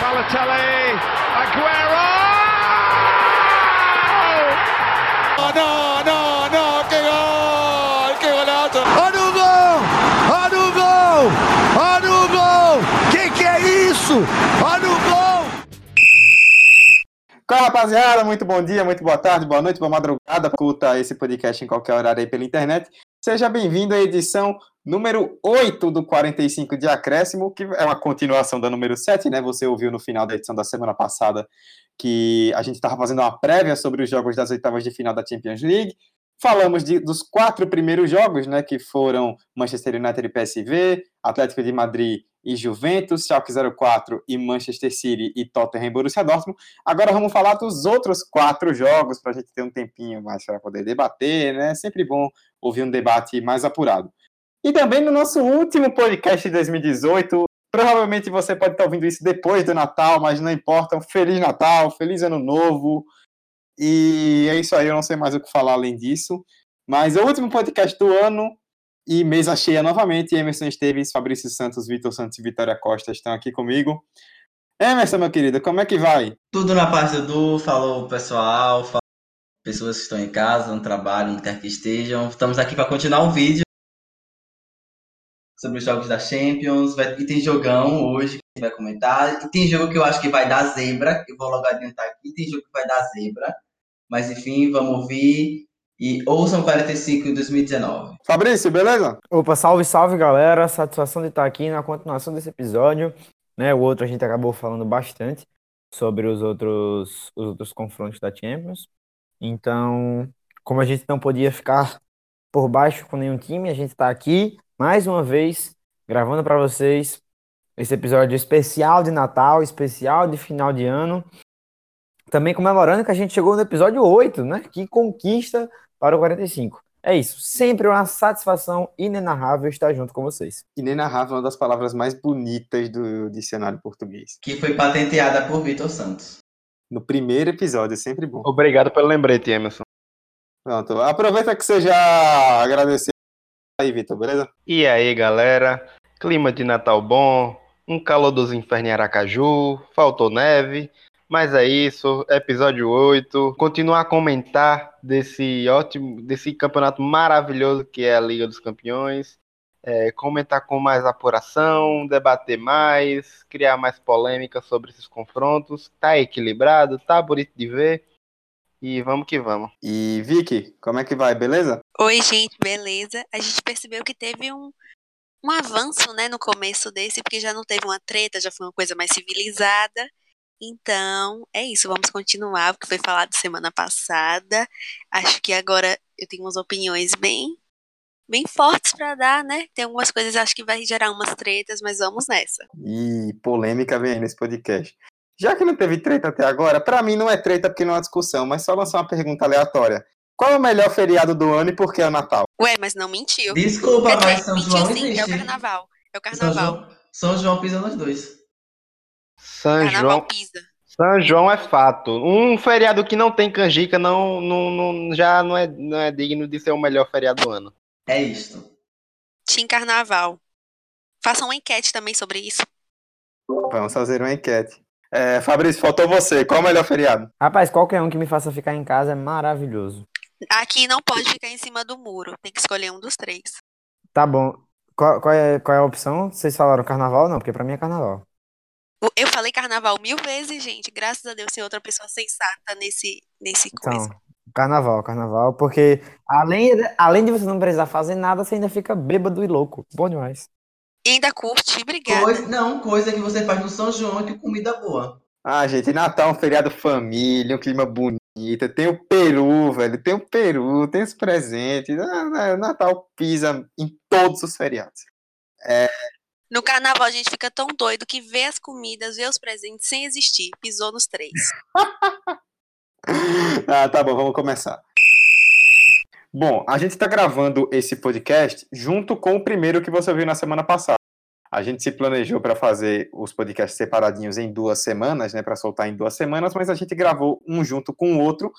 Balotelli, Aguero! Oh, no, no, Qual rapaziada? Muito bom dia, muito boa tarde, boa noite, boa madrugada. Escuta esse podcast em qualquer horário aí pela internet. Seja bem-vindo à edição número 8 do 45 de Acréscimo, que é uma continuação da número 7, né? Você ouviu no final da edição da semana passada que a gente estava fazendo uma prévia sobre os jogos das oitavas de final da Champions League. Falamos de, dos quatro primeiros jogos, né? Que foram Manchester United e PSV, Atlético de Madrid e Juventus, Schalke 04 e Manchester City e Tottenham e Borussia Dortmund. Agora vamos falar dos outros quatro jogos para a gente ter um tempinho mais para poder debater, né? Sempre bom ouvir um debate mais apurado. E também no nosso último podcast de 2018, provavelmente você pode estar ouvindo isso depois do Natal, mas não importa. Um Feliz Natal, feliz Ano Novo. E é isso aí, eu não sei mais o que falar além disso. Mas é o último podcast do ano e mesa cheia novamente. Emerson Esteves, Fabrício Santos, Vitor Santos e Vitória Costa estão aqui comigo. Emerson, meu querido, como é que vai? Tudo na paz do Edu, falou pessoal, falou pessoas que estão em casa, no trabalho, onde quer que estejam. Estamos aqui para continuar o vídeo sobre os jogos da Champions. Vai, e tem jogão hoje que a gente vai comentar. E tem jogo que eu acho que vai dar zebra. Eu vou logo adiantar aqui. Tem jogo que vai dar zebra. Mas enfim, vamos ouvir. E ouçam 45 em 2019. Fabrício, beleza? Opa, salve, salve galera. Satisfação de estar aqui na continuação desse episódio. Né, o outro a gente acabou falando bastante sobre os outros, os outros confrontos da Champions. Então, como a gente não podia ficar por baixo com nenhum time, a gente está aqui mais uma vez gravando para vocês esse episódio especial de Natal, especial de final de ano. Também comemorando que a gente chegou no episódio 8, né? Que conquista para o 45. É isso, sempre uma satisfação inenarrável estar junto com vocês. Inenarrável é uma das palavras mais bonitas do dicionário português. Que foi patenteada por Vitor Santos. No primeiro episódio, é sempre bom. Obrigado pelo lembrete, Emerson. Pronto, aproveita que você já agradeceu aí, Vitor, beleza? E aí, galera? Clima de Natal bom, um calor dos infernos em Aracaju, faltou neve, mas é isso, episódio 8. Continuar a comentar desse ótimo, desse campeonato maravilhoso que é a Liga dos Campeões. É, comentar com mais apuração, debater mais, criar mais polêmica sobre esses confrontos. Tá equilibrado, tá bonito de ver. E vamos que vamos. E Vicky, como é que vai, beleza? Oi, gente, beleza? A gente percebeu que teve um, um avanço, né, no começo desse, porque já não teve uma treta, já foi uma coisa mais civilizada. Então, é isso, vamos continuar, o que foi falado semana passada. Acho que agora eu tenho umas opiniões bem bem fortes para dar, né? Tem algumas coisas acho que vai gerar umas tretas, mas vamos nessa. E polêmica vem aí nesse podcast. Já que não teve treta até agora, para mim não é treta porque não é discussão, mas só lançar uma pergunta aleatória. Qual é o melhor feriado do ano e por que é o Natal? Ué, mas não mentiu. Desculpa, Quer mas dizer, São mentiu João sim, existe. é o carnaval. É o São carnaval. João, São João pisa nos dois. São Carnaval João, pisa. São João é fato. Um feriado que não tem canjica não, não, não- já não é, não é digno de ser o melhor feriado do ano. É isto. Team Carnaval. Façam uma enquete também sobre isso. Vamos fazer uma enquete. É, Fabrício, faltou você. Qual é o melhor feriado? Rapaz, qualquer um que me faça ficar em casa é maravilhoso. Aqui não pode ficar em cima do muro. Tem que escolher um dos três. Tá bom. Qual, qual é, qual é a opção? Vocês falaram carnaval? Não, porque pra mim é carnaval. Eu falei carnaval mil vezes, gente. Graças a Deus tem outra pessoa sensata nesse, nesse coisa. Então, carnaval, carnaval, porque além, além de você não precisar fazer nada, você ainda fica bêbado e louco. Bom demais. E ainda curte, obrigada. Coisa, não, coisa que você faz no São João e que comida boa. Ah, gente, Natal é um feriado família, um clima bonito. Tem o peru, velho. Tem o peru, tem os presentes. Ah, Natal pisa em todos os feriados. No carnaval a gente fica tão doido que vê as comidas, vê os presentes sem existir. Pisou nos três. Ah, tá bom, vamos começar. Bom, a gente está gravando esse podcast junto com o primeiro que você viu na semana passada. A gente se planejou para fazer os podcasts separadinhos em duas semanas, né, para soltar em duas semanas, mas a gente gravou um junto com o outro,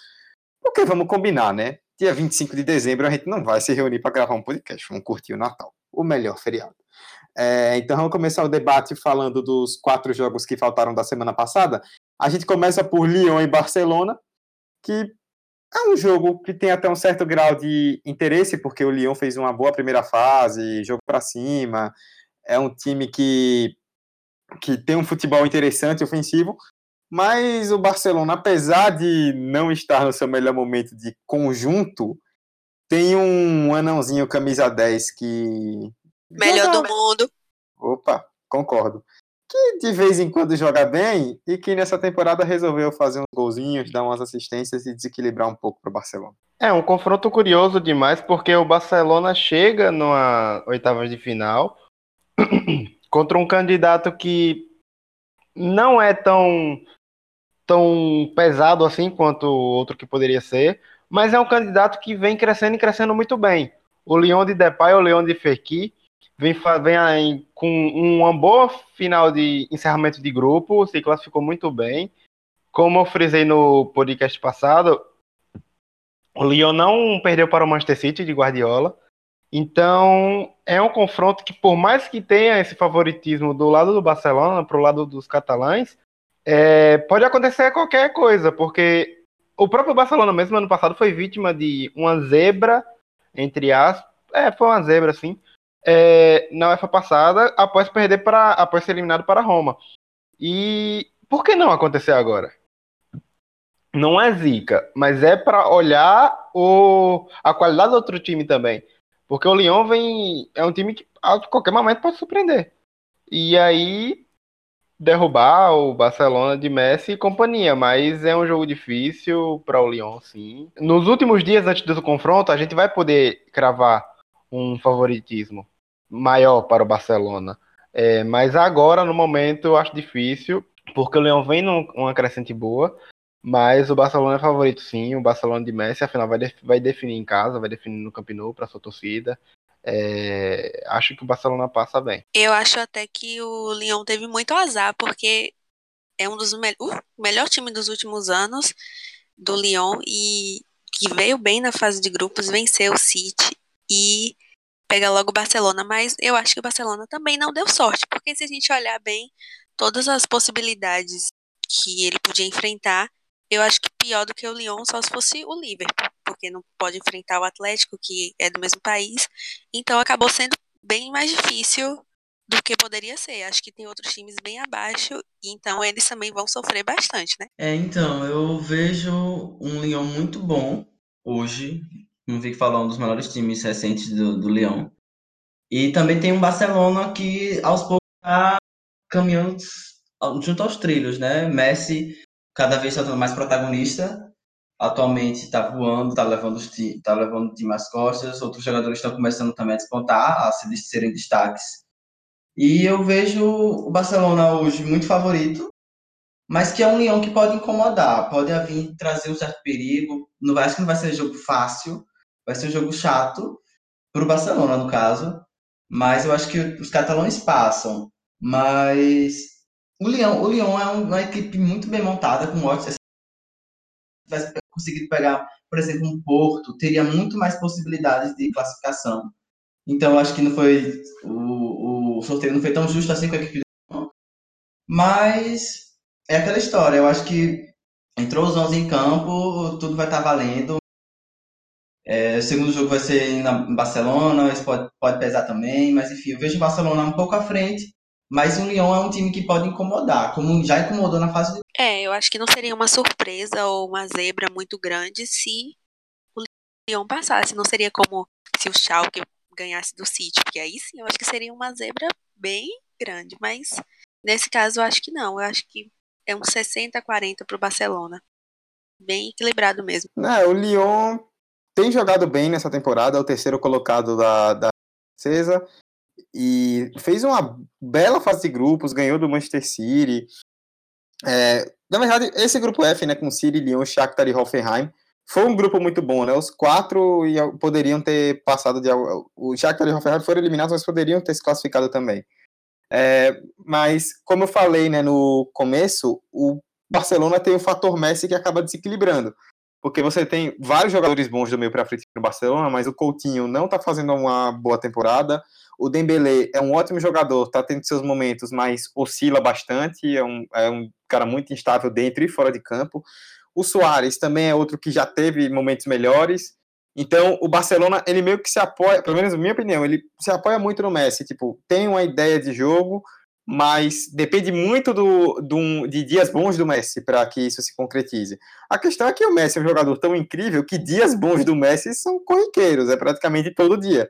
porque vamos combinar, né? Dia 25 de dezembro a gente não vai se reunir para gravar um podcast, vamos curtir o Natal, o melhor feriado. É, então vamos começar o debate falando dos quatro jogos que faltaram da semana passada. A gente começa por Lyon e Barcelona, que é um jogo que tem até um certo grau de interesse, porque o Lyon fez uma boa primeira fase, jogo para cima, é um time que, que tem um futebol interessante, ofensivo, mas o Barcelona, apesar de não estar no seu melhor momento de conjunto, tem um anãozinho camisa 10 que. Melhor do mundo. Opa, concordo. Que de vez em quando joga bem e que nessa temporada resolveu fazer uns golzinhos, dar umas assistências e desequilibrar um pouco para o Barcelona. É um confronto curioso demais, porque o Barcelona chega numa oitava de final contra um candidato que não é tão tão pesado assim quanto o outro que poderia ser, mas é um candidato que vem crescendo e crescendo muito bem. O Leão de Depay, o Leão de Fekir, vem, vem aí com uma boa final de encerramento de grupo, se classificou muito bem. Como eu frisei no podcast passado, o Lyon não perdeu para o Manchester City de Guardiola. Então, é um confronto que, por mais que tenha esse favoritismo do lado do Barcelona, para o lado dos catalães, é, pode acontecer qualquer coisa, porque o próprio Barcelona, mesmo ano passado, foi vítima de uma zebra, entre aspas. É, foi uma zebra, sim. É, na UEFA passada, após perder para. após ser eliminado para Roma. E por que não acontecer agora? Não é zica, mas é para olhar o, a qualidade do outro time também. Porque o Lyon vem. É um time que a qualquer momento pode surpreender. E aí derrubar o Barcelona de Messi e companhia, mas é um jogo difícil para o Lyon, sim. Nos últimos dias antes do confronto, a gente vai poder cravar um favoritismo maior para o Barcelona. É, mas agora, no momento, eu acho difícil, porque o Leão vem numa crescente boa, mas o Barcelona é favorito sim, o Barcelona de Messi, afinal, vai, def vai definir em casa, vai definir no Camp Nou para sua torcida. É, acho que o Barcelona passa bem. Eu acho até que o Lyon teve muito azar, porque é um dos me uh, melhor time dos últimos anos do Lyon e que veio bem na fase de grupos, venceu o City e pega logo o Barcelona, mas eu acho que o Barcelona também não deu sorte, porque se a gente olhar bem todas as possibilidades que ele podia enfrentar, eu acho que pior do que o Lyon só se fosse o Liverpool, porque não pode enfrentar o Atlético, que é do mesmo país. Então acabou sendo bem mais difícil do que poderia ser. Acho que tem outros times bem abaixo, então eles também vão sofrer bastante, né? É, então, eu vejo um Lyon muito bom hoje. Não vi que falar um dos melhores times recentes do, do Lyon. E também tem um Barcelona que aos poucos está caminhando junto aos trilhos, né? Messi cada vez está mais protagonista. Atualmente está voando, está levando, tá levando o time costas. Outros jogadores estão começando também a despontar, a serem destaques. E eu vejo o Barcelona hoje muito favorito, mas que é um Leão que pode incomodar, pode vir trazer um certo perigo. Não vai, acho que não vai ser jogo fácil, vai ser um jogo chato para o Barcelona, no caso. Mas eu acho que os catalães passam. Mas o Lyon, o Lyon é uma equipe muito bem montada, com ótimos. Se tivesse conseguido pegar, por exemplo, um Porto, teria muito mais possibilidades de classificação. Então, acho que não foi. O, o sorteio não foi tão justo assim com a equipe do Lyon. Mas é aquela história. Eu acho que entrou os 11 em campo, tudo vai estar valendo. É, o segundo jogo vai ser em Barcelona, isso pode, pode pesar também, mas enfim, eu vejo o Barcelona um pouco à frente mas o Lyon é um time que pode incomodar, como já incomodou na fase de... É, eu acho que não seria uma surpresa ou uma zebra muito grande se o Lyon passasse. Não seria como se o Schalke ganhasse do City, porque aí sim eu acho que seria uma zebra bem grande. Mas nesse caso eu acho que não. Eu acho que é um 60 a 40 para o Barcelona. Bem equilibrado mesmo. É, o Lyon tem jogado bem nessa temporada, é o terceiro colocado da, da Cesa e fez uma bela fase de grupos, ganhou do Manchester City. É, na verdade, esse grupo F, né, com City, Lyon, Shakhtar e Hoffenheim, foi um grupo muito bom, né? Os quatro poderiam ter passado de o Shakhtar e Hoffenheim foram eliminados, mas poderiam ter se classificado também. É, mas como eu falei, né, no começo, o Barcelona tem o fator Messi que acaba desequilibrando. Porque você tem vários jogadores bons do meio para frente no Barcelona, mas o Coutinho não está fazendo uma boa temporada. O Dembélé é um ótimo jogador, está tendo seus momentos, mas oscila bastante, é um, é um cara muito instável dentro e fora de campo. O Soares também é outro que já teve momentos melhores. Então, o Barcelona, ele meio que se apoia, pelo menos na minha opinião, ele se apoia muito no Messi. Tipo, tem uma ideia de jogo, mas depende muito do, do, de dias bons do Messi para que isso se concretize. A questão é que o Messi é um jogador tão incrível que dias bons do Messi são corriqueiros, é praticamente todo dia.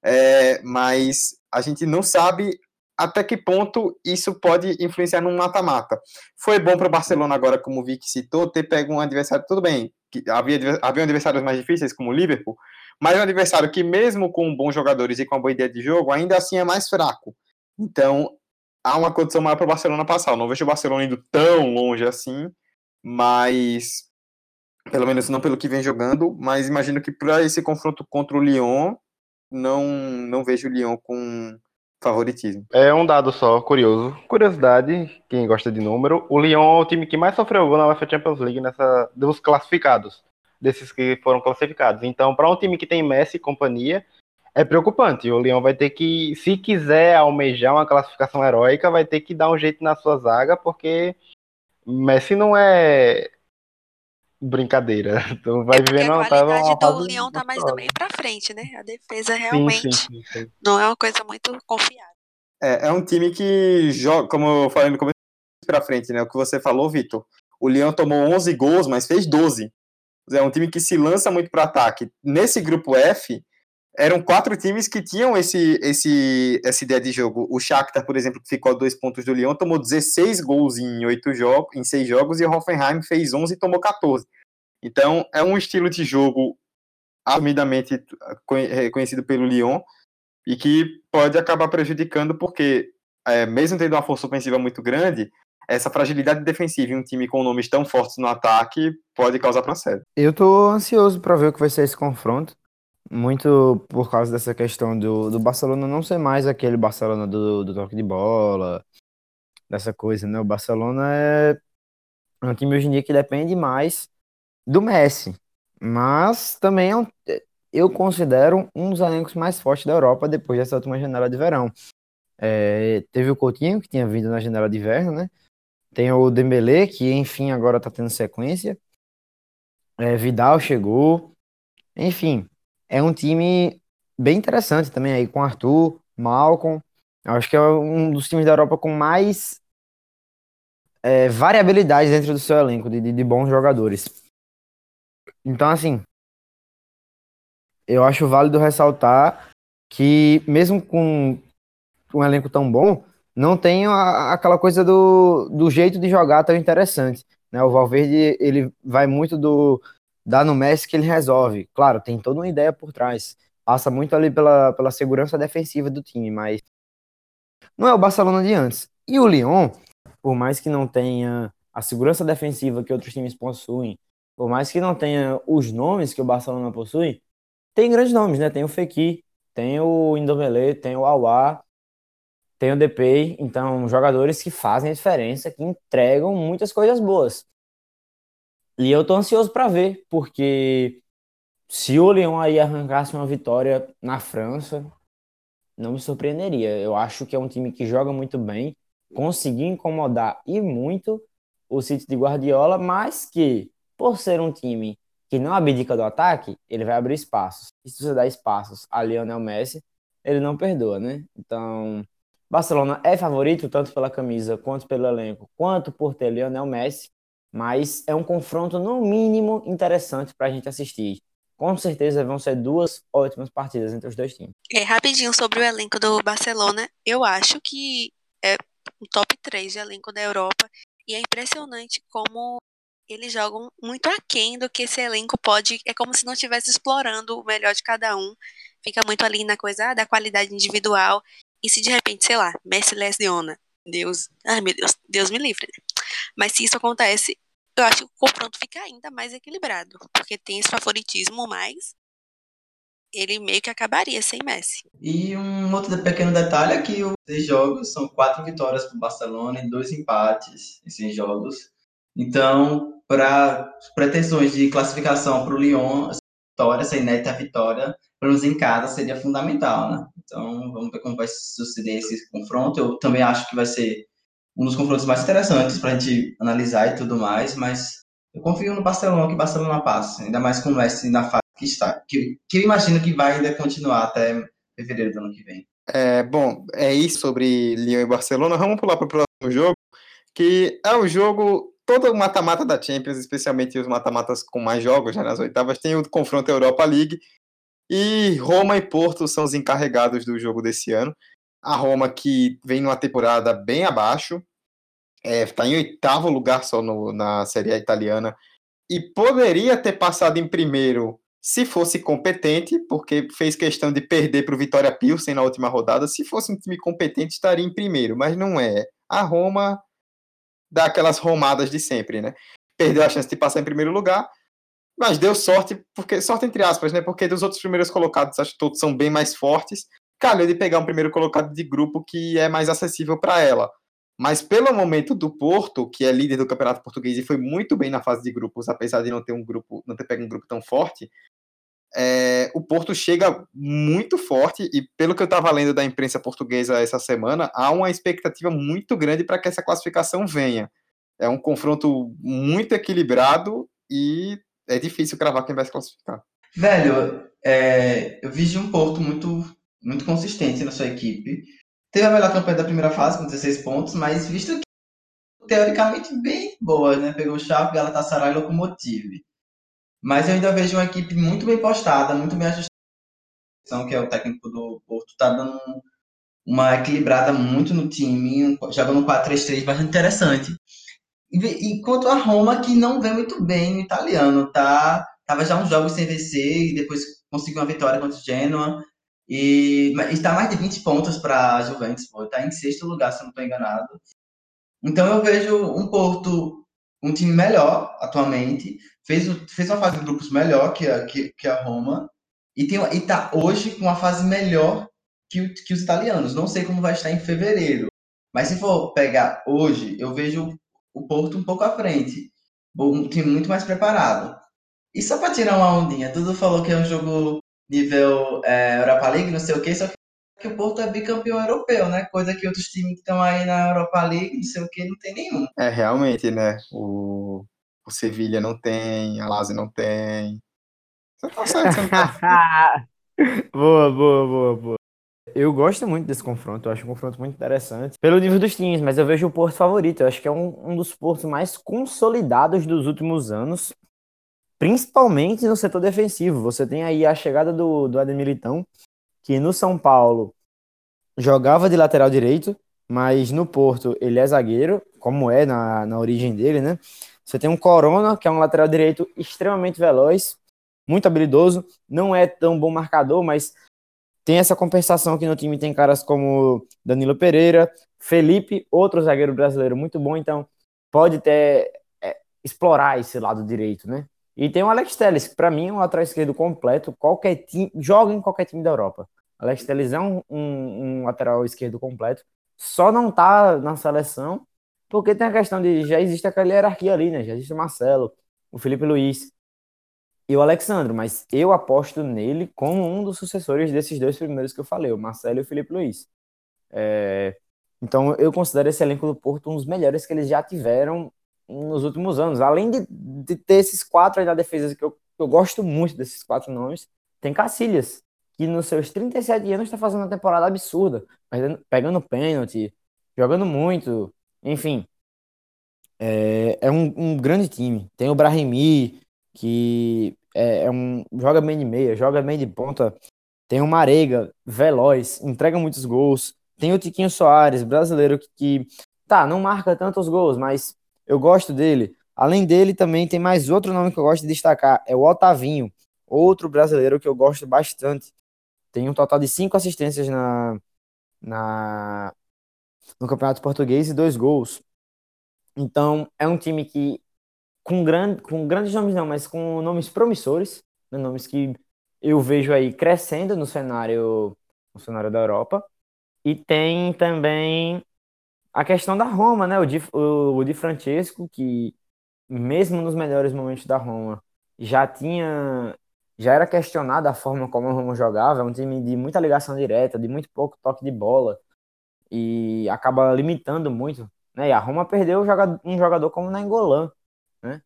É, mas a gente não sabe até que ponto isso pode influenciar no mata-mata. Foi bom para o Barcelona agora, como o Vic citou, ter pego um adversário, tudo bem, que havia, havia adversários mais difíceis, como o Liverpool, mas um adversário que mesmo com bons jogadores e com uma boa ideia de jogo, ainda assim é mais fraco. Então, há uma condição maior para o Barcelona passar. Eu não vejo o Barcelona indo tão longe assim, mas pelo menos não pelo que vem jogando, mas imagino que para esse confronto contra o Lyon, não não vejo o Lyon com favoritismo. É um dado só, curioso. Curiosidade, quem gosta de número, o Lyon é o time que mais sofreu gol na UEFA Champions League nessa dos classificados, desses que foram classificados. Então, para um time que tem Messi e companhia, é preocupante. O Leão vai ter que, se quiser almejar uma classificação heróica, vai ter que dar um jeito na sua zaga, porque Messi não é brincadeira. Então vai é vivendo a qualidade uma do Leão tá mais do meio pra frente, né? A defesa realmente sim, sim, sim. não é uma coisa muito confiável. É, é um time que joga, como eu falei no começo para frente, né? O que você falou, Vitor. O Leão tomou 11 gols, mas fez 12. É um time que se lança muito para ataque. Nesse grupo F, eram quatro times que tinham esse, esse, essa ideia de jogo. O Shakhtar, por exemplo, que ficou a dois pontos do Lyon, tomou 16 gols em oito jogos, em seis jogos, e o Hoffenheim fez 11 e tomou 14. Então, é um estilo de jogo assumidamente reconhecido pelo Lyon e que pode acabar prejudicando porque, é, mesmo tendo uma força ofensiva muito grande, essa fragilidade defensiva em um time com nomes tão fortes no ataque pode causar processo. Eu tô ansioso para ver o que vai ser esse confronto. Muito por causa dessa questão do, do Barcelona não ser mais aquele Barcelona do, do toque de bola, dessa coisa, né? O Barcelona é um time hoje em dia que depende mais do Messi, mas também é um, eu considero um dos elencos mais fortes da Europa depois dessa última janela de verão. É, teve o Coutinho, que tinha vindo na janela de inverno, né? Tem o Dembélé, que enfim agora tá tendo sequência. É, Vidal chegou. Enfim, é um time bem interessante também aí com Arthur, Malcolm. Eu acho que é um dos times da Europa com mais é, variabilidade dentro do seu elenco de, de, de bons jogadores. Então, assim, eu acho válido ressaltar que mesmo com um elenco tão bom, não tem a, aquela coisa do, do jeito de jogar tão interessante. Né? O Valverde ele vai muito do dá no Messi que ele resolve. Claro, tem toda uma ideia por trás. Passa muito ali pela, pela segurança defensiva do time, mas não é o Barcelona de antes. E o Lyon, por mais que não tenha a segurança defensiva que outros times possuem, por mais que não tenha os nomes que o Barcelona possui, tem grandes nomes, né? Tem o Fekir, tem o Indomelé, tem o Aouar, tem o Depay, então jogadores que fazem a diferença, que entregam muitas coisas boas. E eu tô ansioso para ver, porque se o Lyon aí arrancasse uma vitória na França, não me surpreenderia. Eu acho que é um time que joga muito bem, conseguiu incomodar e muito o City de Guardiola, mas que, por ser um time que não abdica do ataque, ele vai abrir espaços. E se você dá espaços a Lionel Messi, ele não perdoa, né? Então, Barcelona é favorito tanto pela camisa, quanto pelo elenco, quanto por ter Lionel Messi, mas é um confronto no mínimo interessante para a gente assistir. Com certeza vão ser duas ótimas partidas entre os dois times. É, rapidinho sobre o elenco do Barcelona, eu acho que é o top 3 de elenco da Europa e é impressionante como eles jogam muito aquém do que esse elenco pode. É como se não estivesse explorando o melhor de cada um. Fica muito ali na coisa ah, da qualidade individual. E se de repente, sei lá, Messi lesiona, Deus, ai meu Deus, Deus me livre. Mas se isso acontece, eu acho que o confronto fica ainda mais equilibrado, porque tem esse favoritismo, mas ele meio que acabaria sem Messi. E um outro pequeno detalhe é que os seis jogos são quatro vitórias para o Barcelona e dois empates em seis jogos. Então, para pretensões de classificação para o Lyon, vitória, essa inédita vitória, pelo menos em casa, seria fundamental, né? Então, vamos ver como vai suceder esse confronto. Eu também acho que vai ser um dos confrontos mais interessantes para a gente analisar e tudo mais, mas eu confio no Barcelona que Barcelona passa, ainda mais com o Messi na fase que está, que, que eu imagino que vai ainda continuar até fevereiro do ano que vem. É, bom, é isso sobre Lyon e Barcelona. Vamos pular para o próximo jogo, que é o jogo todo o mata-mata da Champions, especialmente os mata-matas com mais jogos já nas oitavas, tem o confronto Europa League. E Roma e Porto são os encarregados do jogo desse ano. A Roma que vem numa temporada bem abaixo, está é, tá em oitavo lugar só no, na Série A italiana e poderia ter passado em primeiro se fosse competente, porque fez questão de perder para o Vitória Pilsen na última rodada. Se fosse um time competente, estaria em primeiro, mas não é. A Roma dá aquelas romadas de sempre, né? Perdeu a chance de passar em primeiro lugar, mas deu sorte, porque sorte entre aspas, né? Porque dos outros primeiros colocados, acho que todos são bem mais fortes. Calhou de pegar um primeiro colocado de grupo que é mais acessível para ela. Mas pelo momento do Porto, que é líder do Campeonato Português e foi muito bem na fase de grupos, apesar de não ter um grupo, não ter pego um grupo tão forte, é, o Porto chega muito forte e pelo que eu estava lendo da imprensa portuguesa essa semana, há uma expectativa muito grande para que essa classificação venha. É um confronto muito equilibrado e é difícil cravar quem vai se classificar. Velho, é, eu vi um Porto muito, muito consistente na sua equipe. Teve a melhor campanha da primeira fase, com 16 pontos, mas visto que teoricamente bem boa, né? Pegou o Chape, Galatasaray e Lokomotiv. Mas eu ainda vejo uma equipe muito bem postada, muito bem ajustada, que é o técnico do Porto, tá dando uma equilibrada muito no time, jogando 4-3-3 bastante interessante. Enquanto a Roma, que não vem muito bem no italiano, tá? Tava já uns jogos sem vencer e depois conseguiu uma vitória contra o Genoa. E está mais de 20 pontos para a Juventus, pô. Tá em sexto lugar, se eu não estou enganado. Então eu vejo um Porto, um time melhor atualmente, fez, fez uma fase de grupos melhor que a, que, que a Roma e, tem, e tá hoje com uma fase melhor que, que os italianos. Não sei como vai estar em fevereiro, mas se for pegar hoje, eu vejo o Porto um pouco à frente, um time muito mais preparado. E só para tirar uma ondinha, Dudu falou que é um jogo nível é, Europa League, não sei o que, só que o Porto é bicampeão europeu, né? Coisa que outros times que estão aí na Europa League, não sei o que, não tem nenhum. É, realmente, né? O, o Sevilha não tem, a Lazio não tem. Você tá certo, você não tá... boa, boa, boa, boa. Eu gosto muito desse confronto, eu acho um confronto muito interessante. Pelo nível dos times, mas eu vejo o Porto favorito. Eu acho que é um, um dos portos mais consolidados dos últimos anos, principalmente no setor defensivo. Você tem aí a chegada do, do Ademir Militão, que no São Paulo jogava de lateral direito, mas no Porto ele é zagueiro, como é na, na origem dele, né? Você tem um Corona, que é um lateral direito extremamente veloz, muito habilidoso, não é tão bom marcador, mas tem essa compensação que no time tem caras como Danilo Pereira, Felipe, outro zagueiro brasileiro muito bom, então pode ter é, explorar esse lado direito, né? E tem o Alex Telles, que para mim é um lateral esquerdo completo, qualquer time, joga em qualquer time da Europa. Alex Telles é um, um, um lateral esquerdo completo, só não tá na seleção porque tem a questão de já existe aquela hierarquia ali, né? Já existe o Marcelo, o Felipe Luiz e o Alexandre, mas eu aposto nele como um dos sucessores desses dois primeiros que eu falei, o Marcelo e o Felipe Luiz. É... Então eu considero esse elenco do Porto um dos melhores que eles já tiveram nos últimos anos. Além de, de ter esses quatro aí na defesa, que eu, eu gosto muito desses quatro nomes, tem Cacilhas, que nos seus 37 anos está fazendo uma temporada absurda, pegando pênalti, jogando muito, enfim, é, é um, um, grande time. Tem o Brahimi, que é, é, um, joga bem de meia, joga bem de ponta. Tem o Marega, veloz, entrega muitos gols. Tem o Tiquinho Soares, brasileiro, que, que tá, não marca tantos gols, mas eu gosto dele. Além dele, também tem mais outro nome que eu gosto de destacar, é o Otavinho, outro brasileiro que eu gosto bastante. Tem um total de cinco assistências na, na, no Campeonato Português e dois gols. Então, é um time que, com, grande, com grandes nomes não, mas com nomes promissores, né, nomes que eu vejo aí crescendo no cenário, no cenário da Europa. E tem também a questão da Roma, né? O Di, o, o Di Francesco, que mesmo nos melhores momentos da Roma, já tinha já era questionada a forma como o Roma jogava, é um time de muita ligação direta, de muito pouco toque de bola e acaba limitando muito, né? E a Roma perdeu um jogador como na Engolan, né?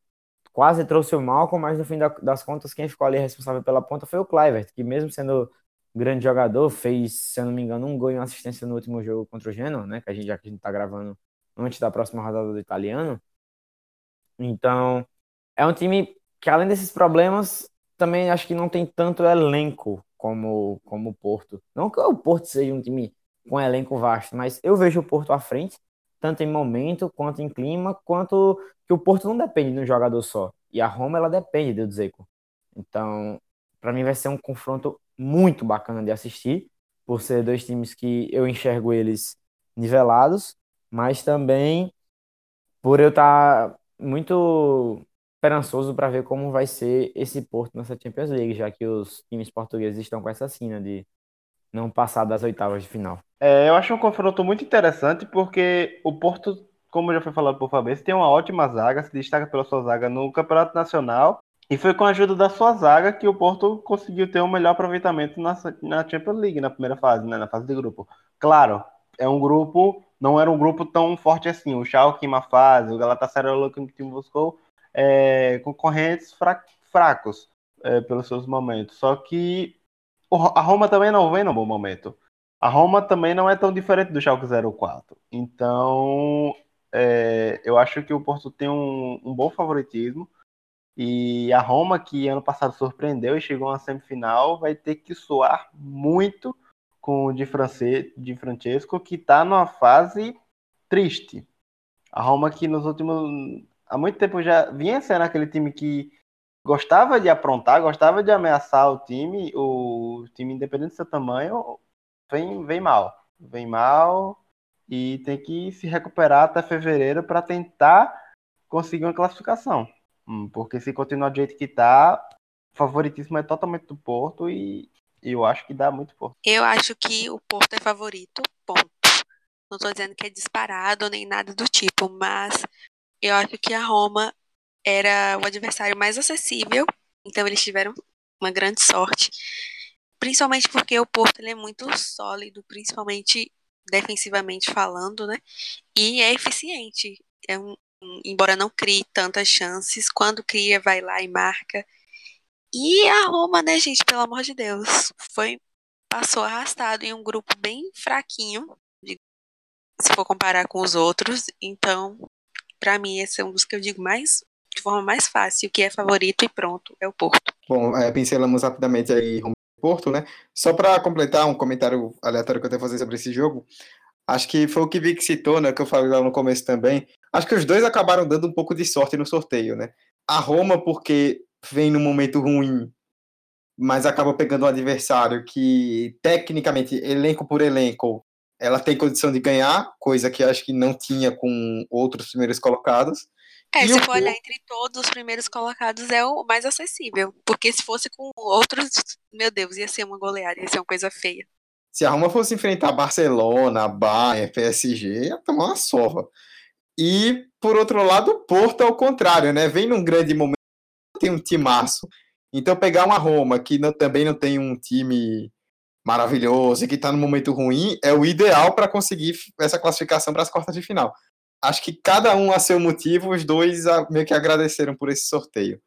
Quase trouxe o Malcolm, mas no fim das contas quem ficou ali responsável pela ponta foi o Clivert, que mesmo sendo grande jogador, fez, se eu não me engano, um gol e uma assistência no último jogo contra o Genoa, né? Que a gente já que a gente tá gravando antes da próxima rodada do italiano. Então, é um time que além desses problemas, também acho que não tem tanto elenco como, como o Porto. Não que o Porto seja um time com elenco vasto, mas eu vejo o Porto à frente, tanto em momento, quanto em clima, quanto que o Porto não depende de um jogador só. E a Roma, ela depende do Dzeko. Então, para mim vai ser um confronto muito bacana de assistir, por ser dois times que eu enxergo eles nivelados, mas também por eu estar tá muito esperançoso para ver como vai ser esse Porto nessa Champions League, já que os times portugueses estão com essa sina de não passar das oitavas de final. É, eu acho um confronto muito interessante porque o Porto, como já foi falado por Fabrício, tem uma ótima zaga, se destaca pela sua zaga no Campeonato Nacional e foi com a ajuda da sua zaga que o Porto conseguiu ter um melhor aproveitamento na, na Champions League, na primeira fase, né, na fase de grupo. Claro, é um grupo, não era um grupo tão forte assim. O Schalke em uma fase, o Galatasaray e o time buscou é, concorrentes fra fracos é, pelos seus momentos. Só que a Roma também não vem no bom momento. A Roma também não é tão diferente do Schalke 04. Então, é, eu acho que o Porto tem um, um, bom favoritismo. E a Roma, que ano passado surpreendeu e chegou na semifinal, vai ter que soar muito com o Di, France, Di Francesco, que está numa fase triste. A Roma que nos últimos há muito tempo já vinha sendo aquele time que gostava de aprontar, gostava de ameaçar o time, o time independente do seu tamanho, vem, vem mal. Vem mal e tem que se recuperar até fevereiro para tentar conseguir uma classificação. Hum, porque se continuar do jeito que está, o favoritismo é totalmente do Porto e eu acho que dá muito Porto. Eu acho que o Porto é favorito, ponto. Não estou dizendo que é disparado nem nada do tipo, mas eu acho que a Roma era o adversário mais acessível, então eles tiveram uma grande sorte, principalmente porque o Porto é muito sólido, principalmente defensivamente falando, né? E é eficiente. É um, embora não crie tantas chances, quando cria, vai lá e marca. E a Roma, né, gente, pelo amor de Deus, foi passou arrastado em um grupo bem fraquinho, se for comparar com os outros. Então, para mim, esse é um dos que eu digo mais de forma mais fácil, que é favorito e pronto, é o Porto. Bom, é, pincelamos rapidamente aí o Porto, né? Só para completar um comentário aleatório que eu tenho fazer sobre esse jogo, acho que foi o que Vic citou, né? Que eu falei lá no começo também. Acho que os dois acabaram dando um pouco de sorte no sorteio, né? A Roma, porque vem num momento ruim, mas acaba pegando um adversário que, tecnicamente, elenco por elenco, ela tem condição de ganhar, coisa que acho que não tinha com outros primeiros colocados. É, e se for olhar entre todos os primeiros colocados, é o mais acessível. Porque se fosse com outros, meu Deus, ia ser uma goleada, ia ser uma coisa feia. Se a Roma fosse enfrentar Barcelona, Bayern, PSG, ia tomar uma sova. E, por outro lado, o Porto, ao contrário, né? Vem num grande momento, tem um timaço. Então, pegar uma Roma, que não, também não tem um time maravilhoso e que está no momento ruim, é o ideal para conseguir essa classificação para as quartas de final. Acho que cada um a seu motivo, os dois meio que agradeceram por esse sorteio.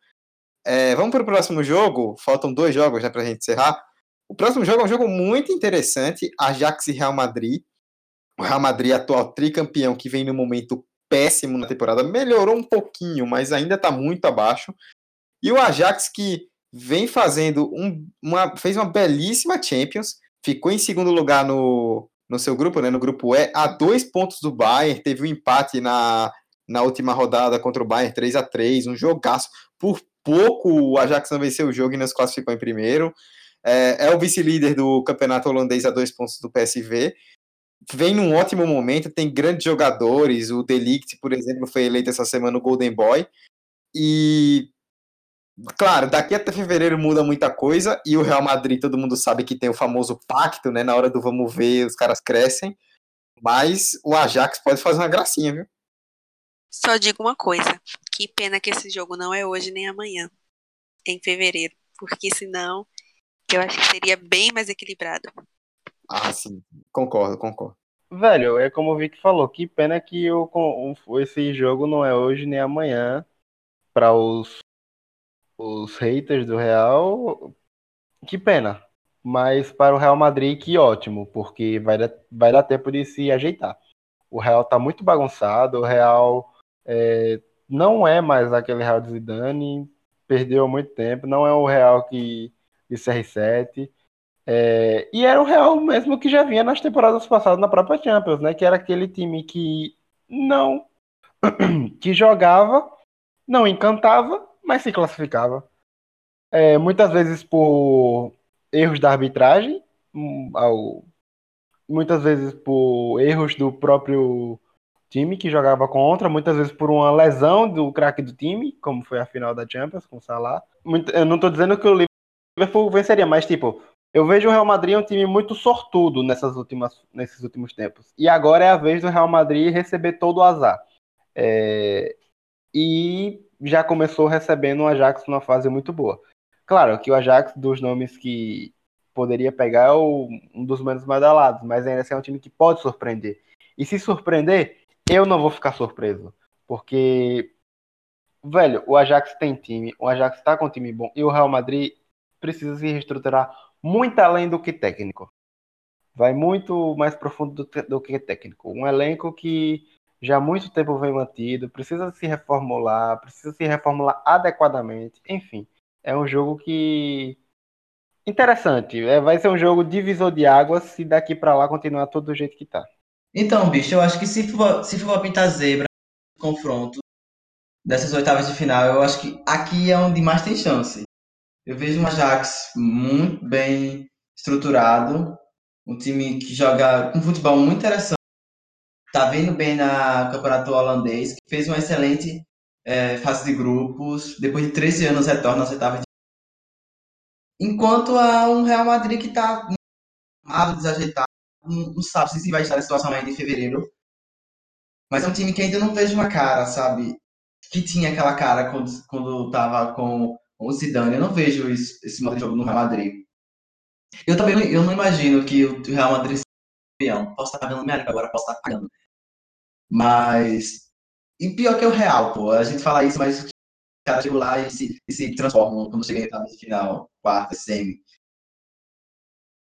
É, vamos para o próximo jogo. Faltam dois jogos né, para a gente encerrar. O próximo jogo é um jogo muito interessante: Ajax e Real Madrid. O Real Madrid, atual tricampeão, que vem no momento péssimo na temporada, melhorou um pouquinho, mas ainda está muito abaixo. E o Ajax, que vem fazendo um, uma. fez uma belíssima Champions, ficou em segundo lugar no, no seu grupo, né, no grupo E, a dois pontos do Bayern, teve um empate na, na última rodada contra o Bayern 3 a 3 um jogaço. Por pouco o Ajax não venceu o jogo e não se classificou em primeiro. É, é o vice-líder do campeonato holandês a dois pontos do PSV. Vem num ótimo momento, tem grandes jogadores. O Delict, por exemplo, foi eleito essa semana o Golden Boy. E Claro, daqui até fevereiro muda muita coisa e o Real Madrid, todo mundo sabe que tem o famoso pacto, né? Na hora do vamos ver, os caras crescem. Mas o Ajax pode fazer uma gracinha, viu? Só digo uma coisa: Que pena que esse jogo não é hoje nem amanhã, em fevereiro, porque senão eu acho que seria bem mais equilibrado. Ah, sim. Concordo, concordo. Velho, é como o Vic falou, que pena que o- esse jogo não é hoje nem amanhã para os, os haters do Real. Que pena. Mas para o Real Madrid, que ótimo, porque vai dar, vai dar tempo de se ajeitar. O Real tá muito bagunçado, o Real é, não é mais aquele Real de Zidane, perdeu muito tempo, não é o Real que de CR7. É, e era o Real mesmo que já vinha nas temporadas passadas na própria Champions, né? Que era aquele time que não que jogava, não encantava, mas se classificava. É, muitas vezes por erros da arbitragem, hum, muitas vezes por erros do próprio time que jogava contra, muitas vezes por uma lesão do craque do time, como foi a final da Champions com o Salah. Eu não tô dizendo que o Liverpool venceria, mas tipo, eu vejo o Real Madrid um time muito sortudo nessas últimas, nesses últimos tempos. E agora é a vez do Real Madrid receber todo o azar. É, e já começou recebendo o Ajax numa fase muito boa. Claro que o Ajax, dos nomes que poderia pegar, é um dos menos badalados, mas ainda assim é um time que pode surpreender. E se surpreender, eu não vou ficar surpreso. Porque, velho, o Ajax tem time, o Ajax tá com um time bom, e o Real Madrid precisa se reestruturar muito além do que técnico. Vai muito mais profundo do, do que técnico. Um elenco que já há muito tempo vem mantido, precisa se reformular, precisa se reformular adequadamente. Enfim, é um jogo que. Interessante. É, vai ser um jogo divisor de águas se daqui pra lá continuar todo do jeito que tá. Então, bicho, eu acho que se for, se for pintar zebra, confronto dessas oitavas de final, eu acho que aqui é onde mais tem chance. Eu vejo um Ajax muito bem estruturado, um time que joga um futebol muito interessante, tá vindo bem na campeonato holandês, que fez uma excelente eh, fase de grupos, depois de 13 anos retorna às oitavas de Enquanto há um Real Madrid que tá mal desajeitado, não, sabe se vai estar na situação ainda em fevereiro. Mas é um time que ainda não vejo uma cara, sabe? Que tinha aquela cara quando, quando tava com o Zidane. Eu não vejo isso- esse modo de jogo no Real Madrid. Eu também eu não imagino que o Real Madrid seja campeão. Posso estar minha língua agora, posso estar pagando. Mas. E pior que o Real, pô. A gente fala isso, mas os caras chegam lá e se, e se transformam quando oitavas de final, quarta, semi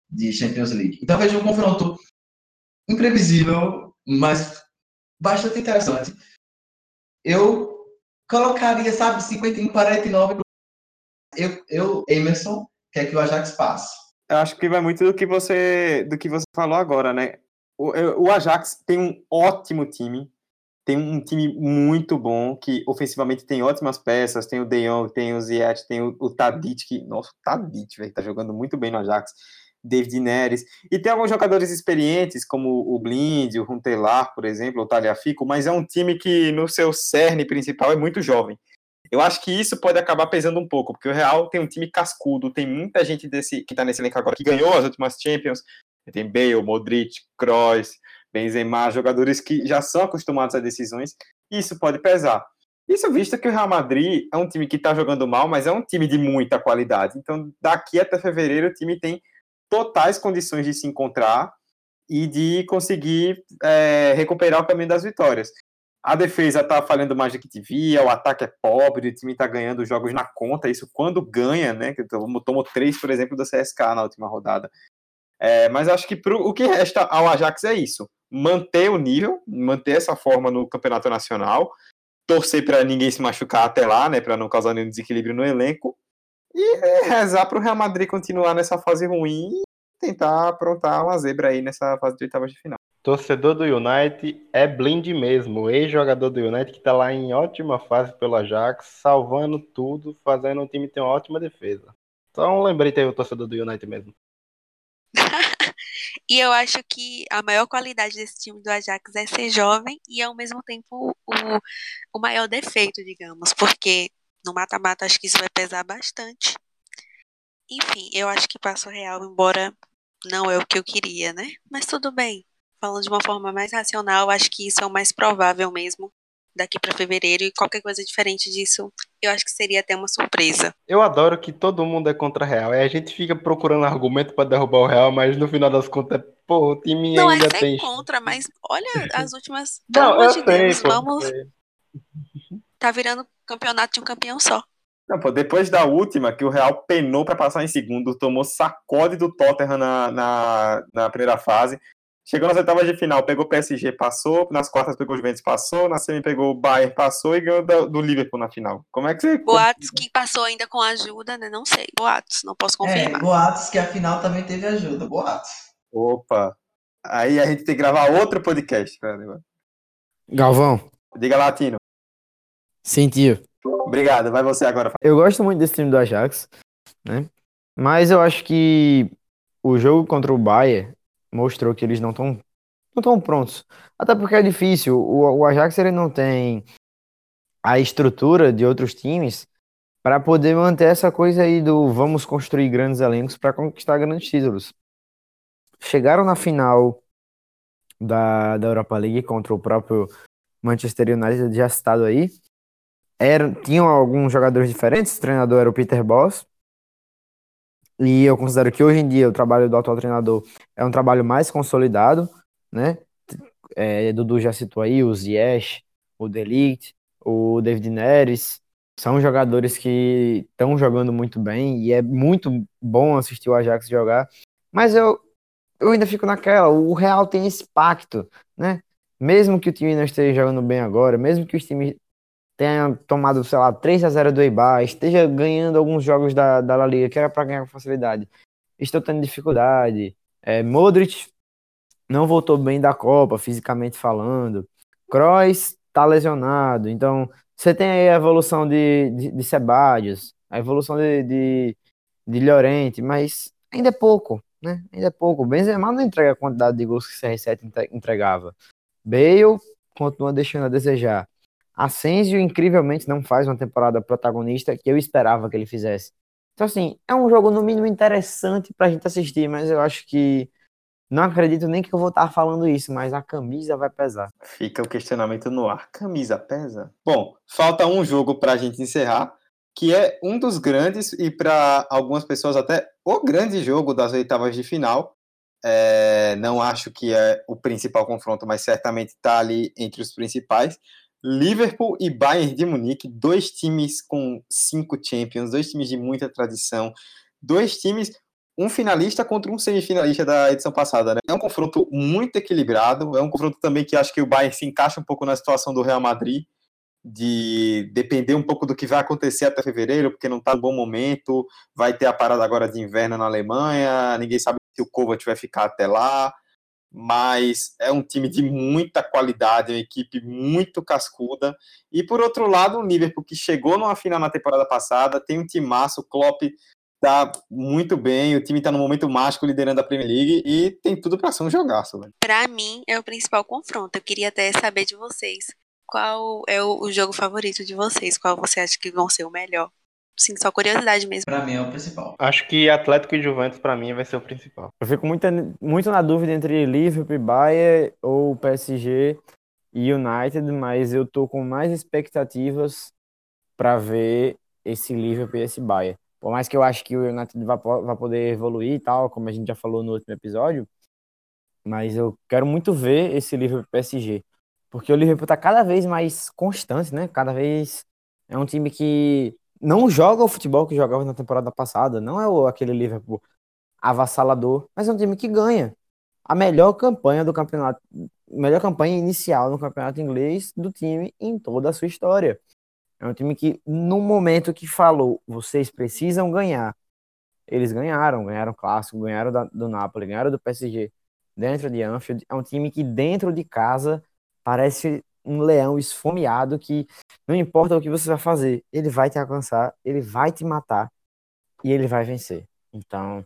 de Champions League. Então vejo um confronto imprevisível, mas bastante interessante. Eu colocaria, sabe, 51, 49. Eu, eu Emerson, quer que o Ajax passe. Eu acho que vai muito do que você do que você falou agora, né? O, eu- o Ajax tem um ótimo time, tem um time muito bom, que ofensivamente tem ótimas peças, tem o De Jong, tem o Ziyech, tem o, o Tadic, que, nossa, o Tadic, velho, tá jogando muito bem no Ajax, David Neres, e tem alguns jogadores experientes, como o Blind, o Runtelar, por exemplo, o Tagliafico, mas é um time que no seu cerne principal é muito jovem. Eu acho que isso pode acabar pesando um pouco, porque o Real tem um time cascudo, tem muita gente desse que tá nesse elenco agora que ganhou as últimas Champions. Tem Bale, Modric, Kroos, Benzema, jogadores que já são acostumados a decisões. Isso pode pesar. Isso visto que o Real Madrid é um time que tá jogando mal, mas é um time de muita qualidade. Então, daqui até fevereiro, o time tem totais condições de se encontrar e de conseguir é, recuperar o caminho das vitórias. A defesa tá falhando mais do que devia, o ataque é pobre, o time tá ganhando jogos na conta, isso quando ganha, né? Tomou, três, por exemplo, da CSK na última rodada. É, mas acho que pro, o que resta ao Ajax é isso: manter o nível, manter essa forma no campeonato nacional, torcer para ninguém se machucar até lá, né? Para não causar nenhum desequilíbrio no elenco, e rezar para o Real Madrid continuar nessa fase ruim e tentar aprontar uma zebra aí nessa fase de oitavas de final. Torcedor do United é blind mesmo, ex-jogador do United que tá lá em ótima fase pelo Ajax, salvando tudo, fazendo o time ter uma ótima defesa. Então um lembrete aí o torcedor do United mesmo. E eu acho que a maior qualidade desse time do Ajax é ser jovem e ao mesmo tempo o, o maior defeito, digamos, porque no mata-mata acho que isso vai pesar bastante. Enfim, eu acho que passa o Real, embora não é o que eu queria, né? Mas tudo bem. Falando de uma forma mais racional, acho que isso é o mais provável mesmo. daqui para fevereiro e qualquer coisa diferente disso, eu acho que seria até uma surpresa. Eu adoro que todo mundo é contra o Real. Aí a gente fica procurando argumento para derrubar o Real, mas no final das contas, pô, o time Não é ainda ser tem. contra, mas olha as últimas. Não, eu de sei, Deus, pô. vamos. sei. Tá virando campeonato de um campeão só. Não, pô, depois da última, que o Real penou para passar em segundo, tomou sacode do Tottenham na, na, na primeira fase. Chegou nas oitavas de final, pegou o PSG, passou. Nas quartas pegou o Juventus, passou. Na semi pegou o Bayern, passou. E ganhou do, do Liverpool na final. Como é que você... Boatos que passou ainda com ajuda, né? Não sei. Boatos, não posso É, confirmar. boatos que a final também teve ajuda, boatos. Opa! Aí a gente tem que gravar outro podcast. cara. Galvão, Diga lá, Tino. sentiu. Obrigado. Vai você agora. Eu gosto muito desse time do Ajax, né? Mas eu acho que o jogo contra o Bayern mostrou que eles não estão não estão prontos. Até porque é difícil. O, o Ajax ele não tem a estrutura de outros times para poder manter essa coisa aí do vamos construir grandes elencos para conquistar grandes títulos. Chegaram na final da, da Europa League contra o próprio Manchester United já citado aí. Eram, tinham alguns jogadores diferentes, o treinador era o Peter Boss. E eu considero que hoje em dia o trabalho do atual treinador é um trabalho mais consolidado, né? É, Dudu já citou aí o Ziyech, o Delict, o David Neres. São jogadores que estão jogando muito bem e é muito bom assistir o Ajax jogar. Mas eu, eu ainda fico naquela, o Real tem esse pacto, né? Mesmo que o time não esteja jogando bem agora, mesmo que os times tenha tomado, sei lá, 3 a 0 do Eibar, esteja ganhando alguns jogos da, da La Liga, que era para ganhar com facilidade, estou tendo dificuldade. É, Modric não voltou bem da Copa, fisicamente falando. Kroos tá lesionado, então você tem aí a evolução de, de, de Sebadios, a evolução de, de, de Llorente, mas ainda é pouco, né? Ainda é pouco. Benzema não entrega a quantidade de gols que o CR7 entre- entregava. Bale continua deixando a desejar. Asensio, incrivelmente, não faz uma temporada protagonista que eu esperava que ele fizesse. Então, assim, é um jogo no mínimo interessante pra gente assistir, mas eu acho que não acredito nem que eu vou estar falando isso, mas a camisa vai pesar. Fica o questionamento no ar. Camisa pesa? Bom, falta um jogo para a gente encerrar, que é um dos grandes e para algumas pessoas até o grande jogo das oitavas de final. É, não acho que é o principal confronto, mas certamente está ali entre os principais. Liverpool e Bayern de Munique, dois times com cinco Champions, dois times de muita tradição, dois times, um finalista contra um semifinalista da edição passada. Né? É um confronto muito equilibrado, é um confronto também que acho que o Bayern se encaixa um pouco na situação do Real Madrid, de depender um pouco do que vai acontecer até fevereiro, porque não está no bom momento, vai ter a parada agora de inverno na Alemanha, ninguém sabe se o Kovac vai ficar até lá, mas é um time de muita qualidade, uma equipe muito cascuda. E por outro lado, o Liverpool, que chegou numa final na temporada passada, tem um timaço, o Klopp tá muito bem, o time tá no momento mágico liderando a Premier League e tem tudo para ser um jogaço, velho. Pra mim, é o principal confronto. Eu queria até saber de vocês. Qual é o, o jogo favorito de vocês? Qual você acha que vão ser o melhor? Sim, só curiosidade mesmo. Pra mim é o principal. Acho que Atlético e Juventus, pra mim, vai ser o principal. Eu fico muito, muito na dúvida entre Liverpool e Bayern ou PSG e United, mas eu tô com mais expectativas para ver esse Liverpool e esse Bayern. Por mais que eu acho que o United vai, vai poder evoluir e tal, como a gente já falou no último episódio, mas eu quero muito ver esse Liverpool e PSG, porque o Liverpool tá cada vez mais constante, né? Cada vez é um time que não joga o futebol que jogava na temporada passada, não é o, aquele Liverpool avassalador, mas é um time que ganha. A melhor campanha do campeonato, melhor campanha inicial no campeonato inglês do time em toda a sua história. É um time que, no momento que falou, vocês precisam ganhar, eles ganharam, ganharam o clássico, ganharam da, do Napoli, ganharam do PSG dentro de Anfield. É um time que dentro de casa parece um leão esfomeado que não importa o que você vai fazer, ele vai te alcançar, ele vai te matar e ele vai vencer. Então,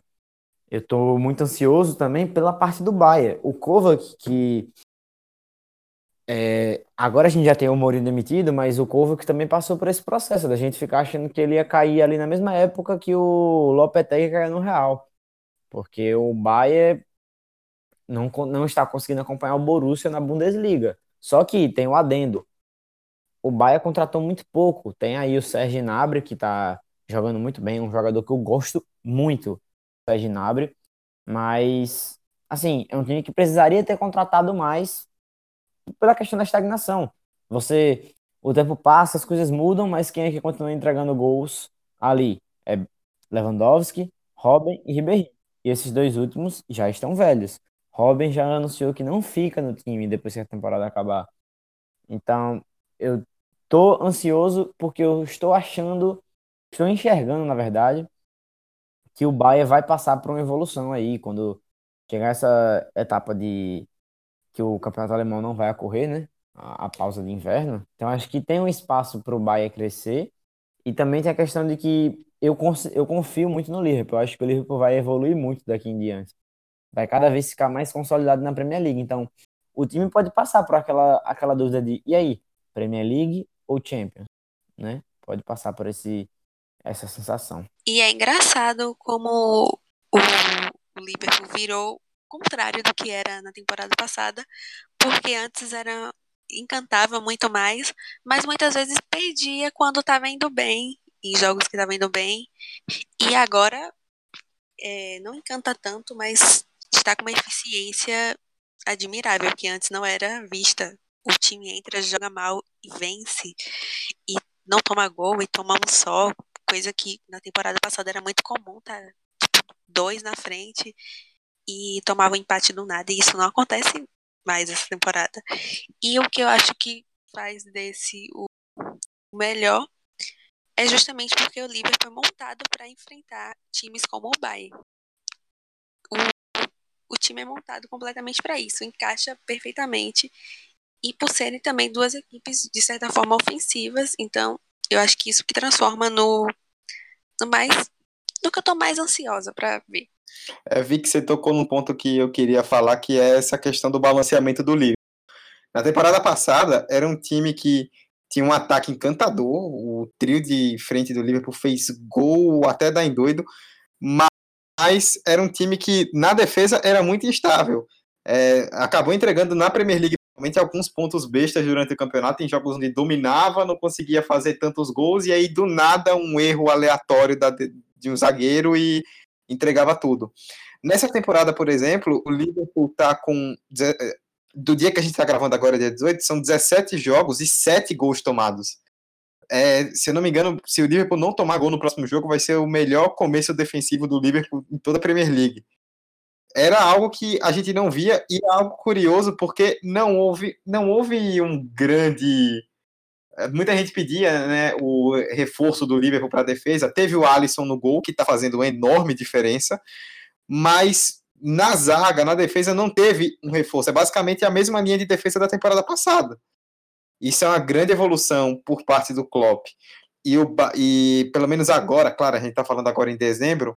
eu tô muito ansioso também pela parte do Bayern. O Kovac, que é, agora a gente já tem o Mourinho demitido, mas o Kovac também passou por esse processo da gente ficar achando que ele ia cair ali na mesma época que o Lopetegui caiu no Real. Porque o Bayern não, não está conseguindo acompanhar o Borussia na Bundesliga. Só que tem o adendo. o Bahia contratou muito pouco. Tem aí o Sérgio Gnabry, que tá jogando muito bem, um jogador que eu gosto muito, o Sérgio Gnabry, mas, assim, é um time que precisaria ter contratado mais pela questão da estagnação. Você, o tempo passa, as coisas mudam, mas quem é que continua entregando gols ali? É Lewandowski, Robin e Ribéry. E esses dois últimos já estão velhos. Robin já anunciou que não fica no time depois que a temporada acabar. Então, eu tô ansioso porque eu estou achando, estou enxergando, na verdade, que o Bayern vai passar por uma evolução aí quando chegar essa etapa de que o campeonato alemão não vai ocorrer, né? A, a pausa de inverno. Então, acho que tem um espaço para o Bayern crescer. E também tem a questão de que eu, eu confio muito no Liverpool. Eu acho que o Liverpool vai evoluir muito daqui em diante. Vai cada vez ficar mais consolidado na Premier League. Então, o time pode passar por aquela, aquela dúvida de e aí, Premier League ou Champions, né? Pode passar por esse essa sensação. E é engraçado como o, o Liverpool virou contrário do que era na temporada passada, porque antes era encantava muito mais, mas muitas vezes perdia quando estava indo bem, em jogos que estava indo bem, e agora é, não encanta tanto, mas está com uma eficiência admirável, que antes não era vista. O time entra, joga mal e vence, e não toma gol e toma um só, coisa que na temporada passada era muito comum, tá? Dois na frente e tomava um empate do nada, e isso não acontece mais essa temporada. E o que eu acho que faz desse o melhor é justamente porque o Liverpool foi montado para enfrentar times como o Bayern. O, o time é montado completamente para isso, encaixa perfeitamente. E por serem também duas equipes, de certa forma, ofensivas, então eu acho que isso que transforma no, no mais. no que eu tô mais ansiosa para ver. É, vi que você tocou num ponto que eu queria falar, que é essa questão do balanceamento do Liverpool. Na temporada passada, era um time que tinha um ataque encantador, o trio de frente do Liverpool fez gol até dar em doido, mas era um time que na defesa era muito instável. É, acabou entregando na Premier League realmente alguns pontos bestas durante o campeonato, em jogos onde dominava, não conseguia fazer tantos gols, e aí do nada um erro aleatório da, de um zagueiro e entregava tudo. Nessa temporada, por exemplo, o Liverpool está com. Eh, do dia que a gente está gravando agora, dia 18, são 17 jogos e 7 gols tomados. É, se eu não me engano, se o Liverpool não tomar gol no próximo jogo, vai ser o melhor começo defensivo do Liverpool em toda a Premier League era algo que a gente não via e é algo curioso porque não houve, não houve um grande. Eh, muita gente pedia né, o reforço do Liverpool para a defesa. Teve o Alisson no gol, que está fazendo uma enorme diferença, mas na zaga, na defesa, não teve um reforço. É basicamente a mesma linha de defesa da temporada passada. Isso é uma grande evolução por parte do Klopp. E, o, e pelo menos agora, claro, a gente está falando agora em dezembro,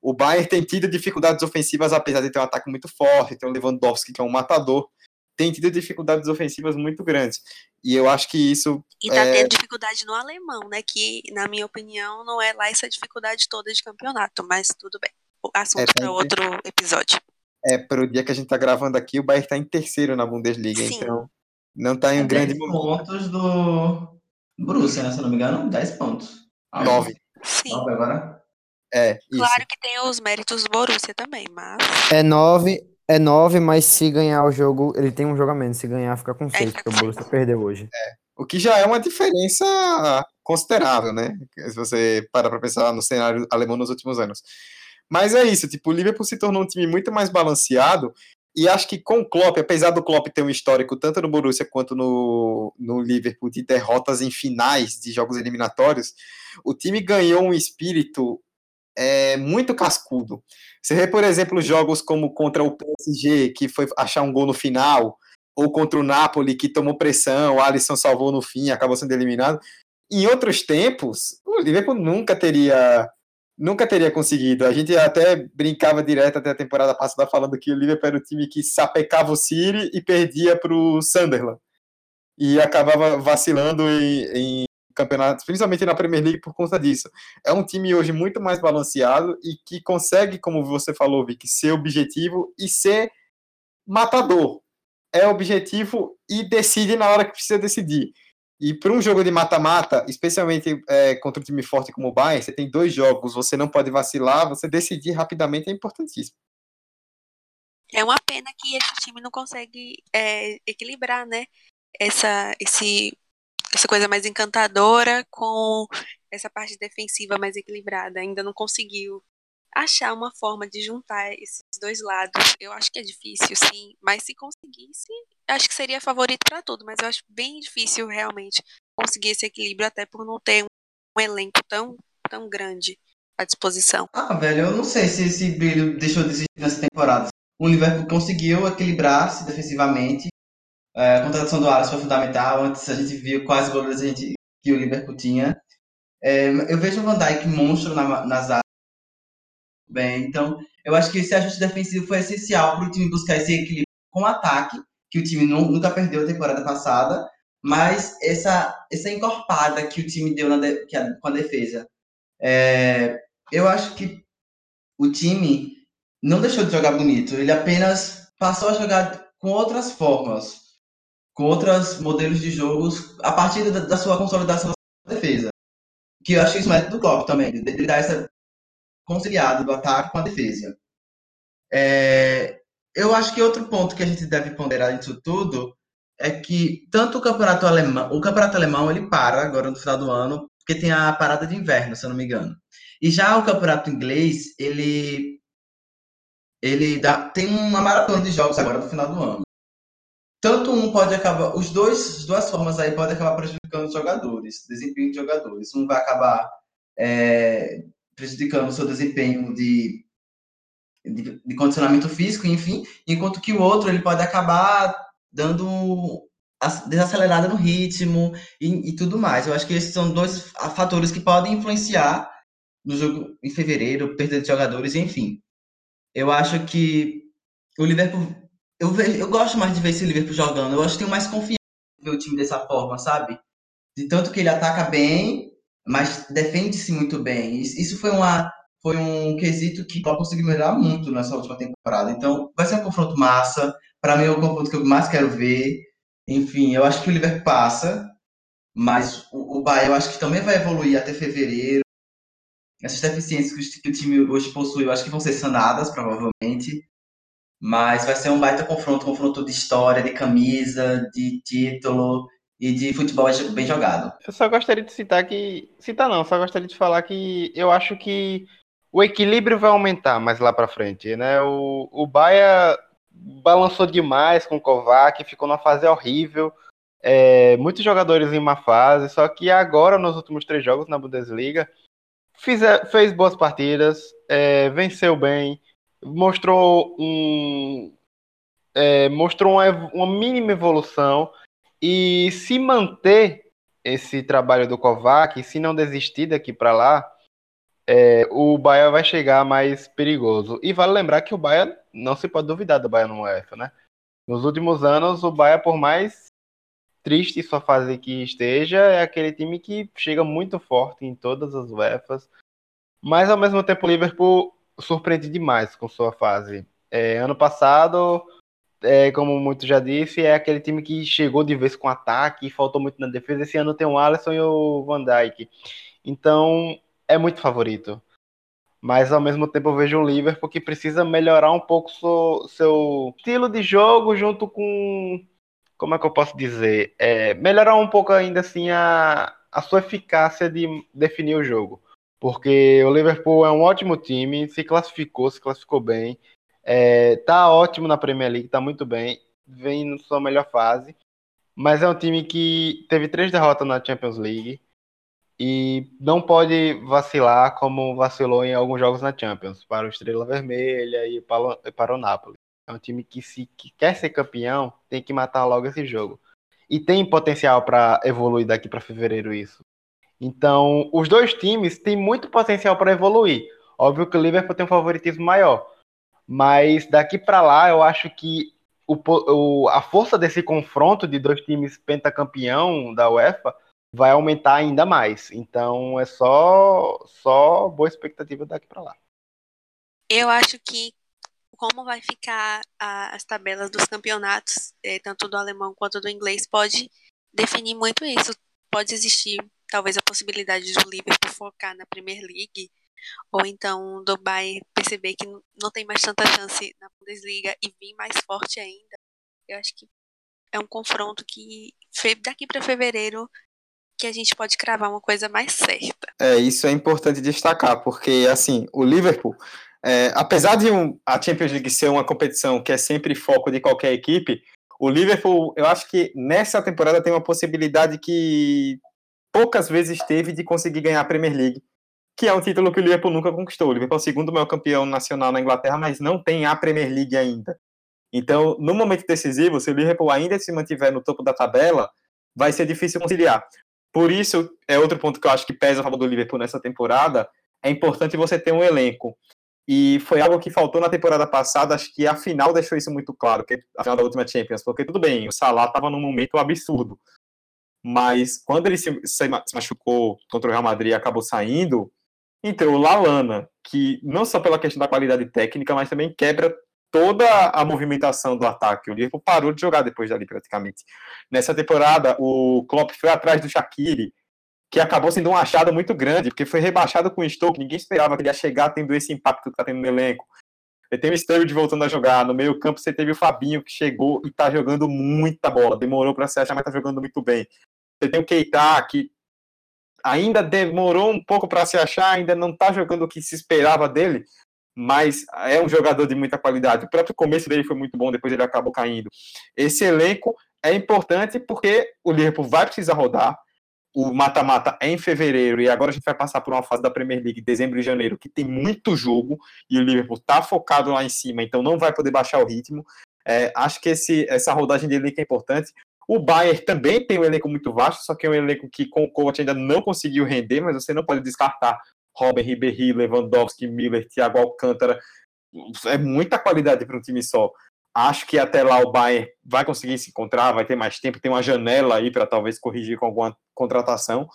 o Bayern tem tido dificuldades ofensivas, apesar de ter um ataque muito forte, tem o Lewandowski, que é um matador, tem tido dificuldades ofensivas muito grandes. E eu acho que isso. E tá é... tendo dificuldade no alemão, né? Que, na minha opinião, não é lá essa dificuldade toda de campeonato, mas tudo bem. O assunto é, para outro episódio. É, para o dia que a gente tá gravando aqui, o Bayern está em terceiro na Bundesliga, Sim. então não está em um é grande momento. pontos do Borussia, né? Se não me engano, 10 pontos. Nove. Sim. Nove agora? É, claro que tem os méritos do Borussia também, mas. É nove, é nove, mas se ganhar o jogo, ele tem um jogamento. Se ganhar, fica com é, seis, porque o Borussia perdeu hoje. É. O que já é uma diferença considerável, né? Se você parar para pensar no cenário alemão nos últimos anos. Mas é isso, tipo, o Liverpool se tornou um time muito mais balanceado e acho que com o Klopp, apesar do Klopp ter um histórico tanto no Borussia quanto no, no Liverpool de derrotas em finais de jogos eliminatórios, o time ganhou um espírito é muito cascudo. Você vê, por exemplo, jogos como contra o PSG, que foi achar um gol no final, ou contra o Napoli, que tomou pressão, o Alisson salvou no fim, acabou sendo eliminado. Em outros tempos, o Liverpool nunca teria nunca teria conseguido. A gente até brincava direto até a temporada passada falando que o Liverpool era o time que sapecava o City e perdia para o Sunderland. E acabava vacilando em, em campeonatos, principalmente na Premier League por conta disso. É um time hoje muito mais balanceado e que consegue, como você falou, Vic, ser objetivo e ser matador. É objetivo e decide na hora que precisa decidir. E para um jogo de mata-mata, especialmente é, contra um time forte como o Bayern, você tem dois jogos, você não pode vacilar, você decidir rapidamente é importantíssimo. É uma pena que esse time não consegue é, equilibrar, né? Essa, esse, essa coisa mais encantadora com essa parte defensiva mais equilibrada. Ainda não conseguiu achar uma forma de juntar esses dois lados. Eu acho que é difícil, sim, mas se conseguisse, acho que seria favorito para tudo, mas eu acho bem difícil realmente conseguir esse equilíbrio, até por não ter um, elenco tão, tão grande à disposição. Ah, velho, eu não sei se esse brilho deixou de existir nessa temporada. O Liverpool conseguiu equilibrar-se defensivamente. É, a contratação do Alisson foi fundamental. Antes a gente viu quais goleiros que o Liverpool tinha. É, eu vejo o Van Dijk monstro na, nas. Bem, então eu acho que esse ajuste defensivo foi essencial para o time buscar esse equilíbrio com o ataque, que o time nunca perdeu a temporada passada, mas essa, essa encorpada que o time deu na de, a, com a defesa. É, eu acho que o time não deixou de jogar bonito, ele apenas passou a jogar com outras formas, com outros modelos de jogos, a partir da, da sua consolidação da defesa. Que eu acho que isso é do Klopp também, ele dá essa conciliada do ataque com a defesa. É, eu acho que outro ponto que a gente deve ponderar nisso tudo é que tanto o campeonato alemão, o campeonato alemão ele para agora no final do ano, porque tem a parada de inverno, se eu não me engano. E já o campeonato inglês, ele ele dá, tem uma maratona de jogos agora no final do ano. Tanto um pode acabar, os dois, as duas formas aí podem acabar prejudicando os jogadores, desempenho de jogadores. Um vai acabar é, prejudicando o seu desempenho de, de, de, condicionamento físico, enfim, enquanto que o outro ele pode acabar dando desacelerada no ritmo e, e tudo mais. Eu acho que esses são dois fatores que podem influenciar no jogo em fevereiro, perda de jogadores, enfim. Eu acho que o Liverpool. Eu, vejo, eu gosto mais de ver esse Liverpool jogando. Eu acho que tenho mais confiança em ver o time dessa forma, sabe? De tanto que ele ataca bem, mas defende-se muito bem. Isso foi, uma, foi um quesito que Klopp conseguiu melhorar muito nessa última temporada. Então, vai ser um confronto massa. Para mim, é o confronto que eu mais quero ver. Enfim, eu acho que o Liverpool passa, mas o, o Bahia eu acho que também vai evoluir até fevereiro essas deficiências que o time hoje possui, eu acho que vão ser sanadas, provavelmente. Mas vai ser um baita confronto, confronto de história, de camisa, de título e de futebol bem jogado. Eu só gostaria de citar que. Citar não, só gostaria de falar que eu acho que o equilíbrio vai aumentar mais lá para frente, né? O, o Bahia balançou demais com o Kovac, ficou numa fase horrível. É, muitos jogadores em uma fase, só que agora, nos últimos três jogos na Bundesliga, Fiz, fez boas partidas, é, venceu bem, mostrou um é, mostrou uma, uma mínima evolução e se manter esse trabalho do Kovac, se não desistir daqui para lá, é, o Bahia vai chegar mais perigoso. E vale lembrar que o Bahia não se pode duvidar do Bahia no UEFA, né? Nos últimos anos, o Bahia, por mais triste sua fase que esteja, é aquele time que chega muito forte em todas as UEFAs, mas ao mesmo tempo o Liverpool surpreende demais com sua fase. É, ano passado, é, como muito já disse, é aquele time que chegou de vez com ataque e faltou muito na defesa. Esse ano tem o Alisson e o Van Dijk. Então, é muito favorito. Mas ao mesmo tempo eu vejo um Liverpool que precisa melhorar um pouco seu, seu estilo de jogo junto com como é que eu posso dizer? É, melhorar um pouco ainda assim a, a sua eficácia de definir o jogo. Porque o Liverpool é um ótimo time, se classificou, se classificou bem, é, tá ótimo na Premier League, tá muito bem, vem na sua melhor fase, mas é um time que teve três derrotas na Champions League e não pode vacilar como vacilou em alguns jogos na Champions, para o Estrela Vermelha e para, o Napoli. É um time que, se que quer ser campeão, tem que matar logo esse jogo. E tem potencial para evoluir daqui para fevereiro isso. Então, os dois times têm muito potencial para evoluir. Óbvio que o Liverpool tem um favoritismo maior. Mas daqui para lá, eu acho que o, o, a força desse confronto de dois times pentacampeão da UEFA vai aumentar ainda mais. Então, é só, só boa expectativa daqui para lá. Eu acho que como vai ficar a, as tabelas dos campeonatos, eh, tanto do alemão quanto do inglês, pode definir muito isso. pode existir talvez a possibilidade do Liverpool focar na Premier League, ou então do Bayern perceber que não tem mais tanta chance na Bundesliga e vir mais forte ainda. Eu acho que é um confronto que daqui para fevereiro que a gente pode cravar uma coisa mais certa. É, isso é importante destacar, porque assim, o Liverpool, é, apesar de um, a Champions League ser uma competição que é sempre foco de qualquer equipe, o Liverpool, eu acho que nessa temporada tem uma possibilidade que poucas vezes teve de conseguir ganhar a Premier League, que é um título que o Liverpool nunca conquistou. O Liverpool é o segundo maior campeão nacional na Inglaterra, mas não tem a Premier League ainda. Então, no momento decisivo, se o Liverpool ainda se mantiver no topo da tabela, vai ser difícil conciliar. Por isso, é outro ponto que eu acho que pesa a favor do Liverpool nessa temporada, é importante você ter um elenco. E foi algo que faltou na temporada passada, acho que a final deixou isso muito claro, que a final da última Champions, porque tudo bem, o Salah estava num momento absurdo, mas quando ele se, se machucou contra o Real Madrid e acabou saindo, entrou Lalana, que não só pela questão da qualidade técnica, mas também quebra toda a movimentação do ataque. O Liverpool parou de jogar depois dali, praticamente. Nessa temporada, o Klopp foi atrás do Shaqiri, que acabou sendo um achado muito grande, porque foi rebaixado com o Stoke, ninguém esperava que ele ia chegar tendo esse impacto que está tendo no elenco. Você tem o Sturridge voltando a jogar, no meio campo você teve o Fabinho que chegou e está jogando muita bola, demorou para se achar, mas está jogando muito bem. Você tem o Keita, que ainda demorou um pouco para se achar, ainda não está jogando o que se esperava dele, mas é um jogador de muita qualidade. O próprio começo dele foi muito bom, depois ele acabou caindo. Esse elenco é importante porque o Liverpool vai precisar rodar. O mata-mata é em fevereiro e agora a gente vai passar por uma fase da Premier League, dezembro e janeiro, que tem muito jogo e o Liverpool está focado lá em cima, então não vai poder baixar o ritmo. É, acho que esse, essa rodagem de elenco é importante. O Bayern também tem um elenco muito vasto, só que é um elenco que com o coach ainda não conseguiu render, mas você não pode descartar Robin Ribéry, Lewandowski, Miller, Thiago Alcântara. É muita qualidade para um time só. Acho que até lá o Bayern vai conseguir se encontrar, vai ter mais tempo, tem uma janela aí para talvez corrigir com alguma contratação.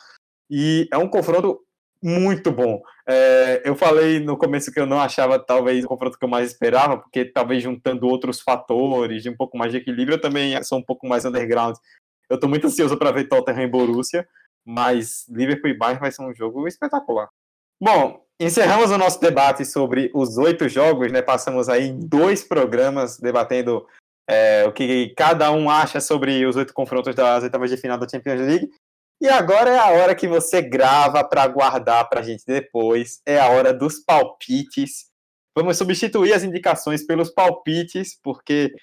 E é um confronto muito bom. É, eu falei no começo que eu não achava talvez o confronto que eu mais esperava, porque talvez juntando outros fatores, de um pouco mais de equilíbrio, eu também sou um pouco mais underground. Eu estou muito ansioso para ver Tottenham e Borussia, mas Liverpool e Bayern vai ser um jogo espetacular. Bom, encerramos o nosso debate sobre os oito jogos, né? Passamos aí em dois programas debatendo é, o que cada um acha sobre os oito confrontos das oitavas de final da Champions League. E agora é a hora que você grava para guardar para a gente depois. É a hora dos palpites. Vamos substituir as indicações pelos palpites, porque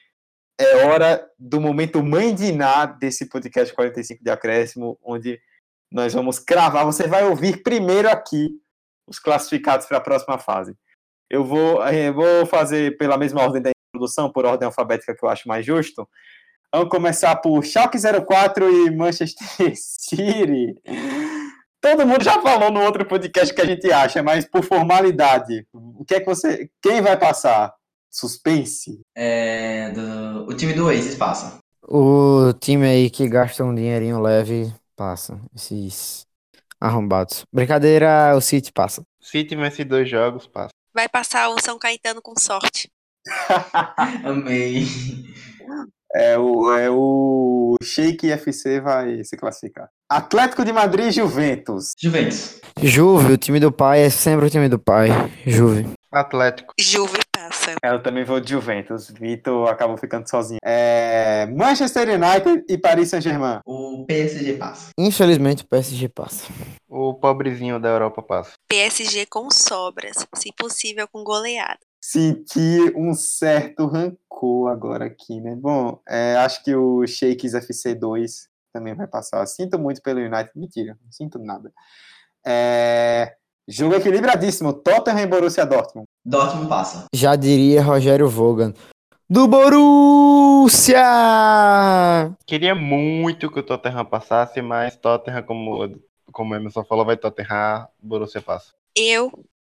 é hora do momento mãe de nada desse podcast 45 de acréscimo, onde nós vamos cravar. Você vai ouvir primeiro aqui os classificados para a próxima fase. Eu vou, eu vou fazer pela mesma ordem da introdução, por ordem alfabética que eu acho mais justo. Vamos começar por Schalke 04 e Manchester City. Todo mundo já falou no outro podcast que a gente acha, mas por formalidade, o que é que você, quem vai passar? Suspense? É, do, o time do Oasis passa. O time aí que gasta um dinheirinho leve passa. Esses Arrombados. Brincadeira, o City passa. City vence dois jogos, passa. Vai passar o São Caetano com sorte. Amei. É o, é o Sheik FC vai se classificar. Atlético de Madrid Juventus. Juventus. Juve, o time do pai é sempre o time do pai. Juve. Atlético. Juve passa. É, eu também vou de Juventus. Vitor acabou ficando sozinho. É, Manchester United e Paris Saint-Germain. O PSG passa. Infelizmente o PSG passa. O pobrezinho da Europa passa. PSG com sobras, se possível com goleada. Senti um certo rancor agora aqui, né? Bom, é, acho que o Shakes FC2 também vai passar. Sinto muito pelo United. Mentira, não sinto nada. É, jogo equilibradíssimo. Tottenham e Borussia Dortmund. Dortmund passa. Já diria Rogério Vogan. Do Borussia! Queria muito que o Tottenham passasse, mas Tottenham, como, como o Emerson falou, vai Tottenham, Borussia passa. Eu,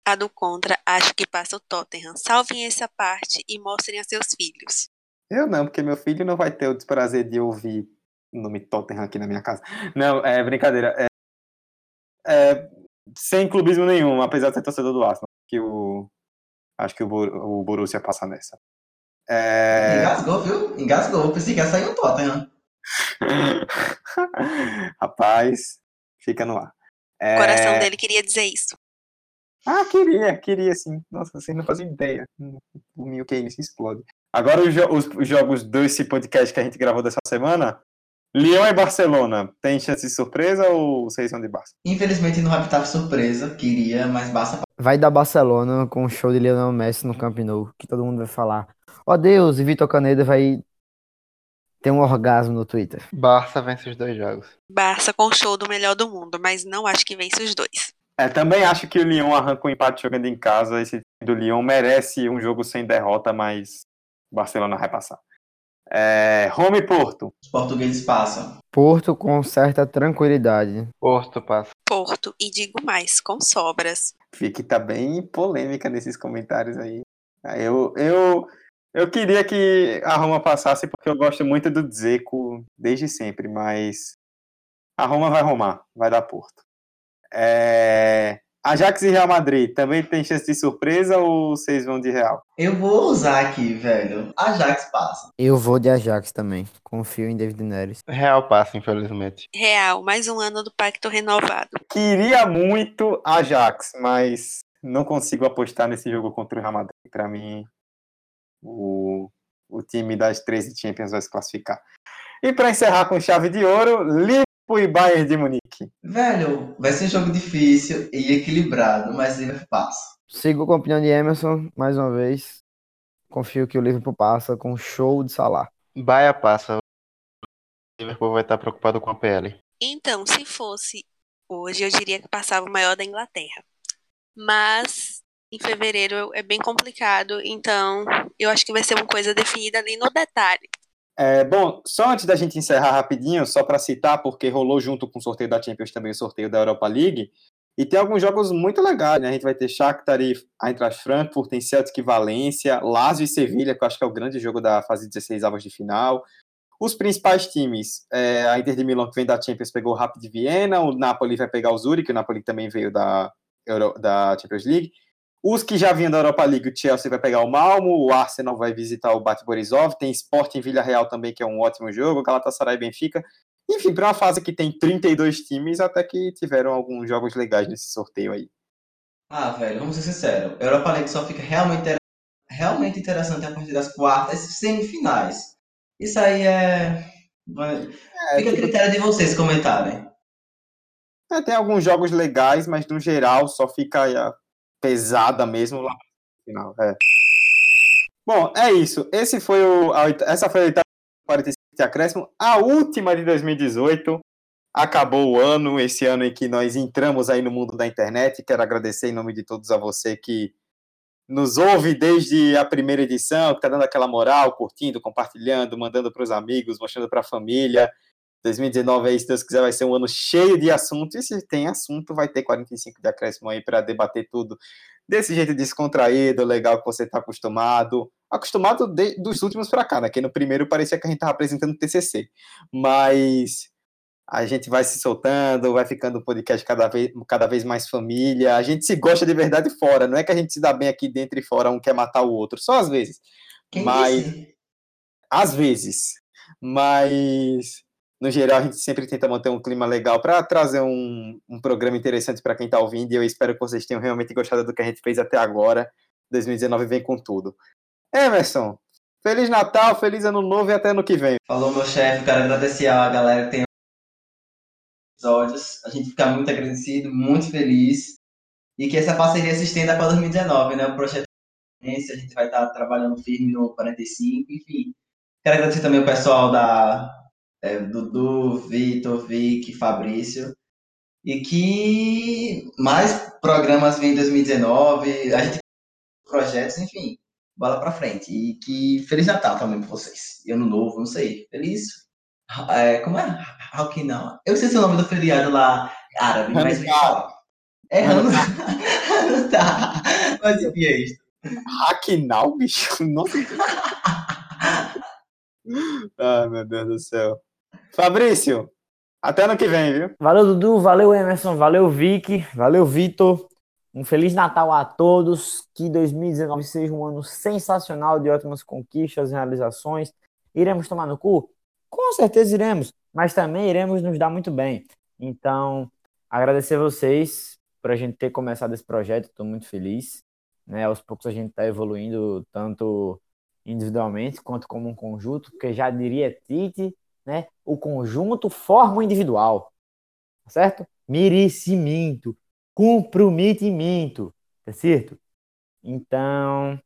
a do contra, acho que passa o Tottenham. Salvem essa parte e mostrem a seus filhos. Eu não, porque meu filho não vai ter o desprazer de ouvir o nome Tottenham aqui na minha casa. Não, é brincadeira. É, é, sem clubismo nenhum, apesar de ser torcedor do Arsenal. Que o, acho que o, o Borussia passa nessa. É, Engasgou, viu? Engasgou. Pensei que ia sair o Tottenham. Rapaz, fica no ar. O coração É, dele queria dizer isso. Ah, queria, queria sim. Nossa, vocês não fazem ideia. O meu que se explode. Agora os, jo- os- os jogos desse podcast que a gente gravou dessa semana. Lyon e Barcelona. Tem chance de surpresa ou vocês são de Barça? Infelizmente não vai estar surpresa, queria, mas basta Vai dar Barcelona com o show de Lionel Messi no Camp Nou, que todo mundo vai falar. Ó Deus, e Vitor Caneda vai ter um orgasmo no Twitter. Barça vence os dois jogos. Barça com o show do melhor do mundo, mas não acho que vence os dois. É, também acho que o Lyon arranca um empate jogando em casa. Esse time do Lyon merece um jogo sem derrota, mas o Barcelona vai passar. É, Roma e Porto. os portugueses passam. Porto com certa tranquilidade. Porto passa. Porto, e digo mais, com sobras. Fique tá bem polêmica nesses comentários aí. Aí Eu, eu, eu queria que a Roma passasse porque eu gosto muito do Dzeko desde sempre, mas a Roma vai romar, vai dar Porto. É, Ajax e Real Madrid também tem chance de surpresa ou vocês vão de Real? Eu vou usar aqui, velho. Ajax passa. Eu vou de Ajax também. Confio em David Neres. Real passa, infelizmente. Real, mais um ano do pacto renovado. Queria muito Ajax, mas não consigo apostar nesse jogo contra o Real Madrid. Para mim, o, o time das 13 Champions vai se classificar. E para encerrar com chave de ouro, Liverpool e Bayern de Munique. Velho, vai ser um jogo difícil e equilibrado, mas Liverpool passa. Sigo com a opinião de Emerson, mais uma vez. Confio que o Liverpool passa com show de Salah. Bahia passa. O Liverpool vai estar preocupado com a PL. Então, se fosse hoje, eu diria que passava o maior da Inglaterra. Mas em fevereiro é bem complicado, então eu acho que vai ser uma coisa definida ali no detalhe. É, bom, só antes da gente encerrar rapidinho, só para citar, porque rolou junto com o sorteio da Champions também o sorteio da Europa League, e tem alguns jogos muito legais, né? A gente vai ter Shakhtar e Eintracht Frankfurt, tem Celtic e Valência, Lazio e Sevilha, que eu acho que é o grande jogo da fase 16 avos de final. Os principais times, é, a Inter de Milão, que vem da Champions, pegou o Rapid Viena, o Napoli vai pegar o Zurich, o Napoli também veio da, Euro- da Champions League. Os que já vinham da Europa League, o Chelsea vai pegar o Malmo, o Arsenal vai visitar o Bate Borisov, tem Sporting Vila Real também, que é um ótimo jogo, Galatasaray Benfica. Enfim, para uma fase que tem 32 times, até que tiveram alguns jogos legais nesse sorteio aí. Ah, velho, vamos ser sinceros. A Europa League só fica realmente, realmente interessante a partir das quartas e semifinais. Isso aí é. vai- Fica a critério de vocês comentarem. É, tem alguns jogos legais, mas no geral só fica pesada mesmo lá no final. É. Bom, é isso. Esse foi o, a essa foi a oitava 45 de acréscimo, a última de 2018. Acabou o ano, esse ano em que nós entramos aí no mundo da internet. Quero agradecer em nome de todos a você que nos ouve desde a primeira edição, que está dando aquela moral, curtindo, compartilhando, mandando para os amigos, mostrando para a família. 2019 aí, se Deus quiser, vai ser um ano cheio de assunto. E se tem assunto, vai ter 45 de acréscimo aí para debater tudo desse jeito descontraído, legal que você está acostumado. Acostumado de- dos últimos para cá, né? Que no primeiro parecia que a gente estava apresentando TCC. Mas a gente vai se soltando, vai ficando um podcast cada vez, cada vez mais família. A gente se gosta de verdade fora. Não é que a gente se dá bem aqui dentro e fora, um quer matar o outro. Só às vezes. Quem Mas- disse? Às vezes. Mas, no geral, a gente sempre tenta manter um clima legal para trazer um, um programa interessante para quem está ouvindo. E eu espero que vocês tenham realmente gostado do que a gente fez até agora. 2019 vem com tudo. Emerson, Feliz Natal, Feliz Ano Novo e até ano que vem. Falou meu chefe, quero agradecer a galera que tem episódios. A gente fica muito agradecido, muito feliz. E que essa parceria se estenda para 2019, né? O projeto a gente vai estar trabalhando firme no 45, enfim. Quero agradecer também o pessoal da é, Dudu, Vitor, Vic, Fabrício. E que mais programas vêm em 2019, a gente projetos, enfim, bola pra frente. E que Feliz Natal também pra vocês. E Ano Novo, não sei. Feliz. É, como é? Rock não. Eu sei se o nome do feriado lá árabe, mas. É Hanukkah. tá. Mas enfim, é isso. Hacknal, bicho? Nossa. Ai, meu Deus do céu. Fabrício, até ano que vem, viu? Valeu, Dudu. Valeu, Emerson. Valeu, Vicky. Valeu, Vitor. Um Feliz Natal a todos. Que 2019 seja um ano sensacional de ótimas conquistas, realizações. Iremos tomar no cu? Com certeza iremos, mas também iremos nos dar muito bem. Então, agradecer vocês por a gente ter começado esse projeto, estou muito feliz. Né? Aos poucos a gente está evoluindo tanto individualmente quanto como um conjunto, porque já diria Tite, né? O conjunto forma o individual, tá certo? Merecimento, comprometimento, tá certo? Então,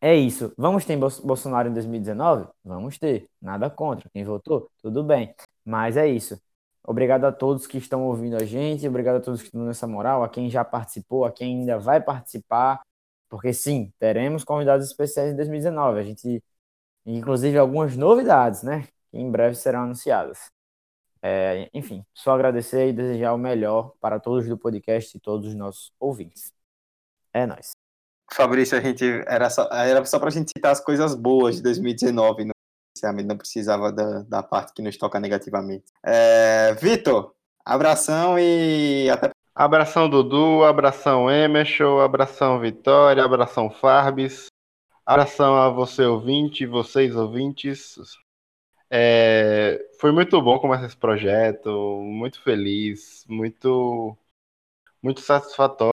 é isso. Vamos ter Bolsonaro em 2019? Vamos ter. Nada contra. Quem votou? Tudo bem. Mas é isso. Obrigado a todos que estão ouvindo a gente, obrigado a todos que estão nessa moral, a quem já participou, a quem ainda vai participar, porque sim, teremos convidados especiais em 2019. A gente, inclusive, algumas novidades, né? Que em breve serão anunciadas. É, enfim, só agradecer e desejar o melhor para todos do podcast e todos os nossos ouvintes. É nóis. Fabrício, a gente era só, era só para a gente citar as coisas boas de 2019, não, não precisava da, da parte que nos toca negativamente. É, Vitor, abração e até. Abração Dudu, abração Emerson, abração Vitória, abração Farbis, abração a você ouvinte, vocês ouvintes. É, foi muito bom começar esse projeto, muito feliz, muito, muito satisfatório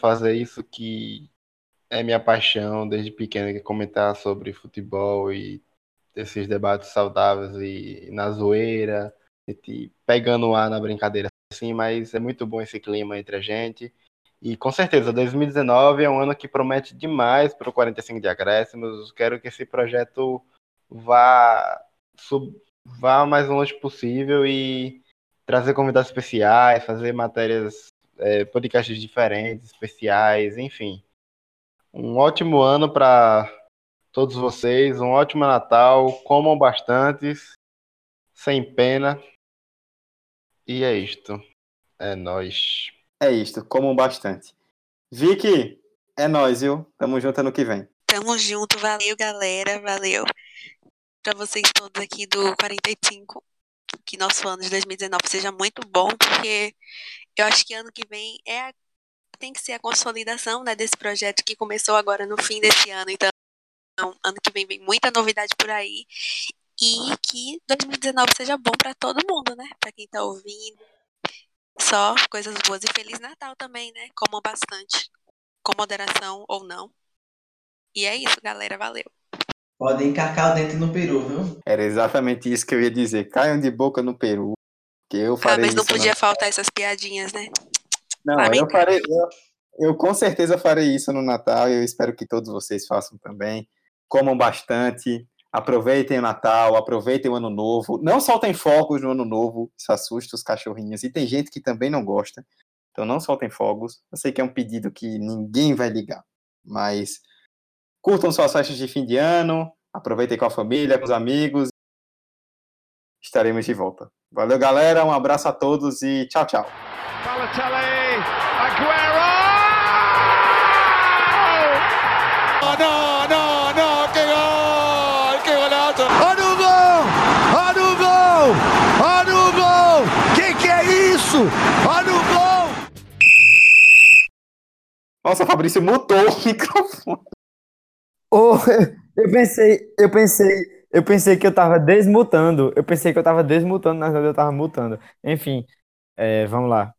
fazer isso que é minha paixão desde pequeno, que é comentar sobre futebol e esses debates saudáveis e na zoeira, e pegando o ar na brincadeira assim, mas é muito bom esse clima entre a gente. E com certeza, 2019 é um ano que promete demais para o 45 de acréscimos. Quero que esse projeto vá, sub, vá mais longe possível e trazer convidados especiais, fazer matérias é, podcasts diferentes, especiais, enfim. Um ótimo ano para todos vocês, um ótimo Natal, comam bastantes, sem pena. E é isto. É nós. É isto, comam bastante. Vicky, é nós, viu? Tamo junto ano que vem. Tamo junto, valeu, galera, valeu. Para vocês todos aqui do 45, que nosso ano de 2019 seja muito bom, porque eu acho que ano que vem é a, tem que ser a consolidação né, desse projeto que começou agora no fim desse ano. Então, ano que vem vem muita novidade por aí. E que 2019 seja bom para todo mundo, né? Para quem tá ouvindo. Só coisas boas e Feliz Natal também, né? Comam bastante. Com moderação ou não. E é isso, galera. Valeu. Podem encarcar o dente no peru, viu? Era exatamente isso que eu ia dizer. Caiam de boca no peru. Que eu farei ah, mas não podia no... faltar essas piadinhas, né? Não, eu farei. Eu, eu, com certeza farei isso no Natal e eu espero que todos vocês façam também. Comam bastante, aproveitem o Natal, aproveitem o Ano Novo. Não soltem fogos no Ano Novo, isso assusta os cachorrinhos. E tem gente que também não gosta. Então não soltem fogos. Eu sei que é um pedido que ninguém vai ligar, mas curtam suas festas de fim de ano, aproveitem com a família, com os amigos. Estaremos de volta. Valeu, galera. Um abraço a todos e tchau, tchau. Balotelli, Aguero! Oh, não, não, não, que gol! Que golaço! Olha o gol! Olha o gol! Olha o gol! Que que é isso? Olha o gol! Nossa, Fabrício mutou o microfone. Oh, eu pensei, eu pensei, eu pensei que eu tava desmutando. Eu pensei que eu tava desmutando, na verdade eu tava mutando. Enfim, é, vamos lá.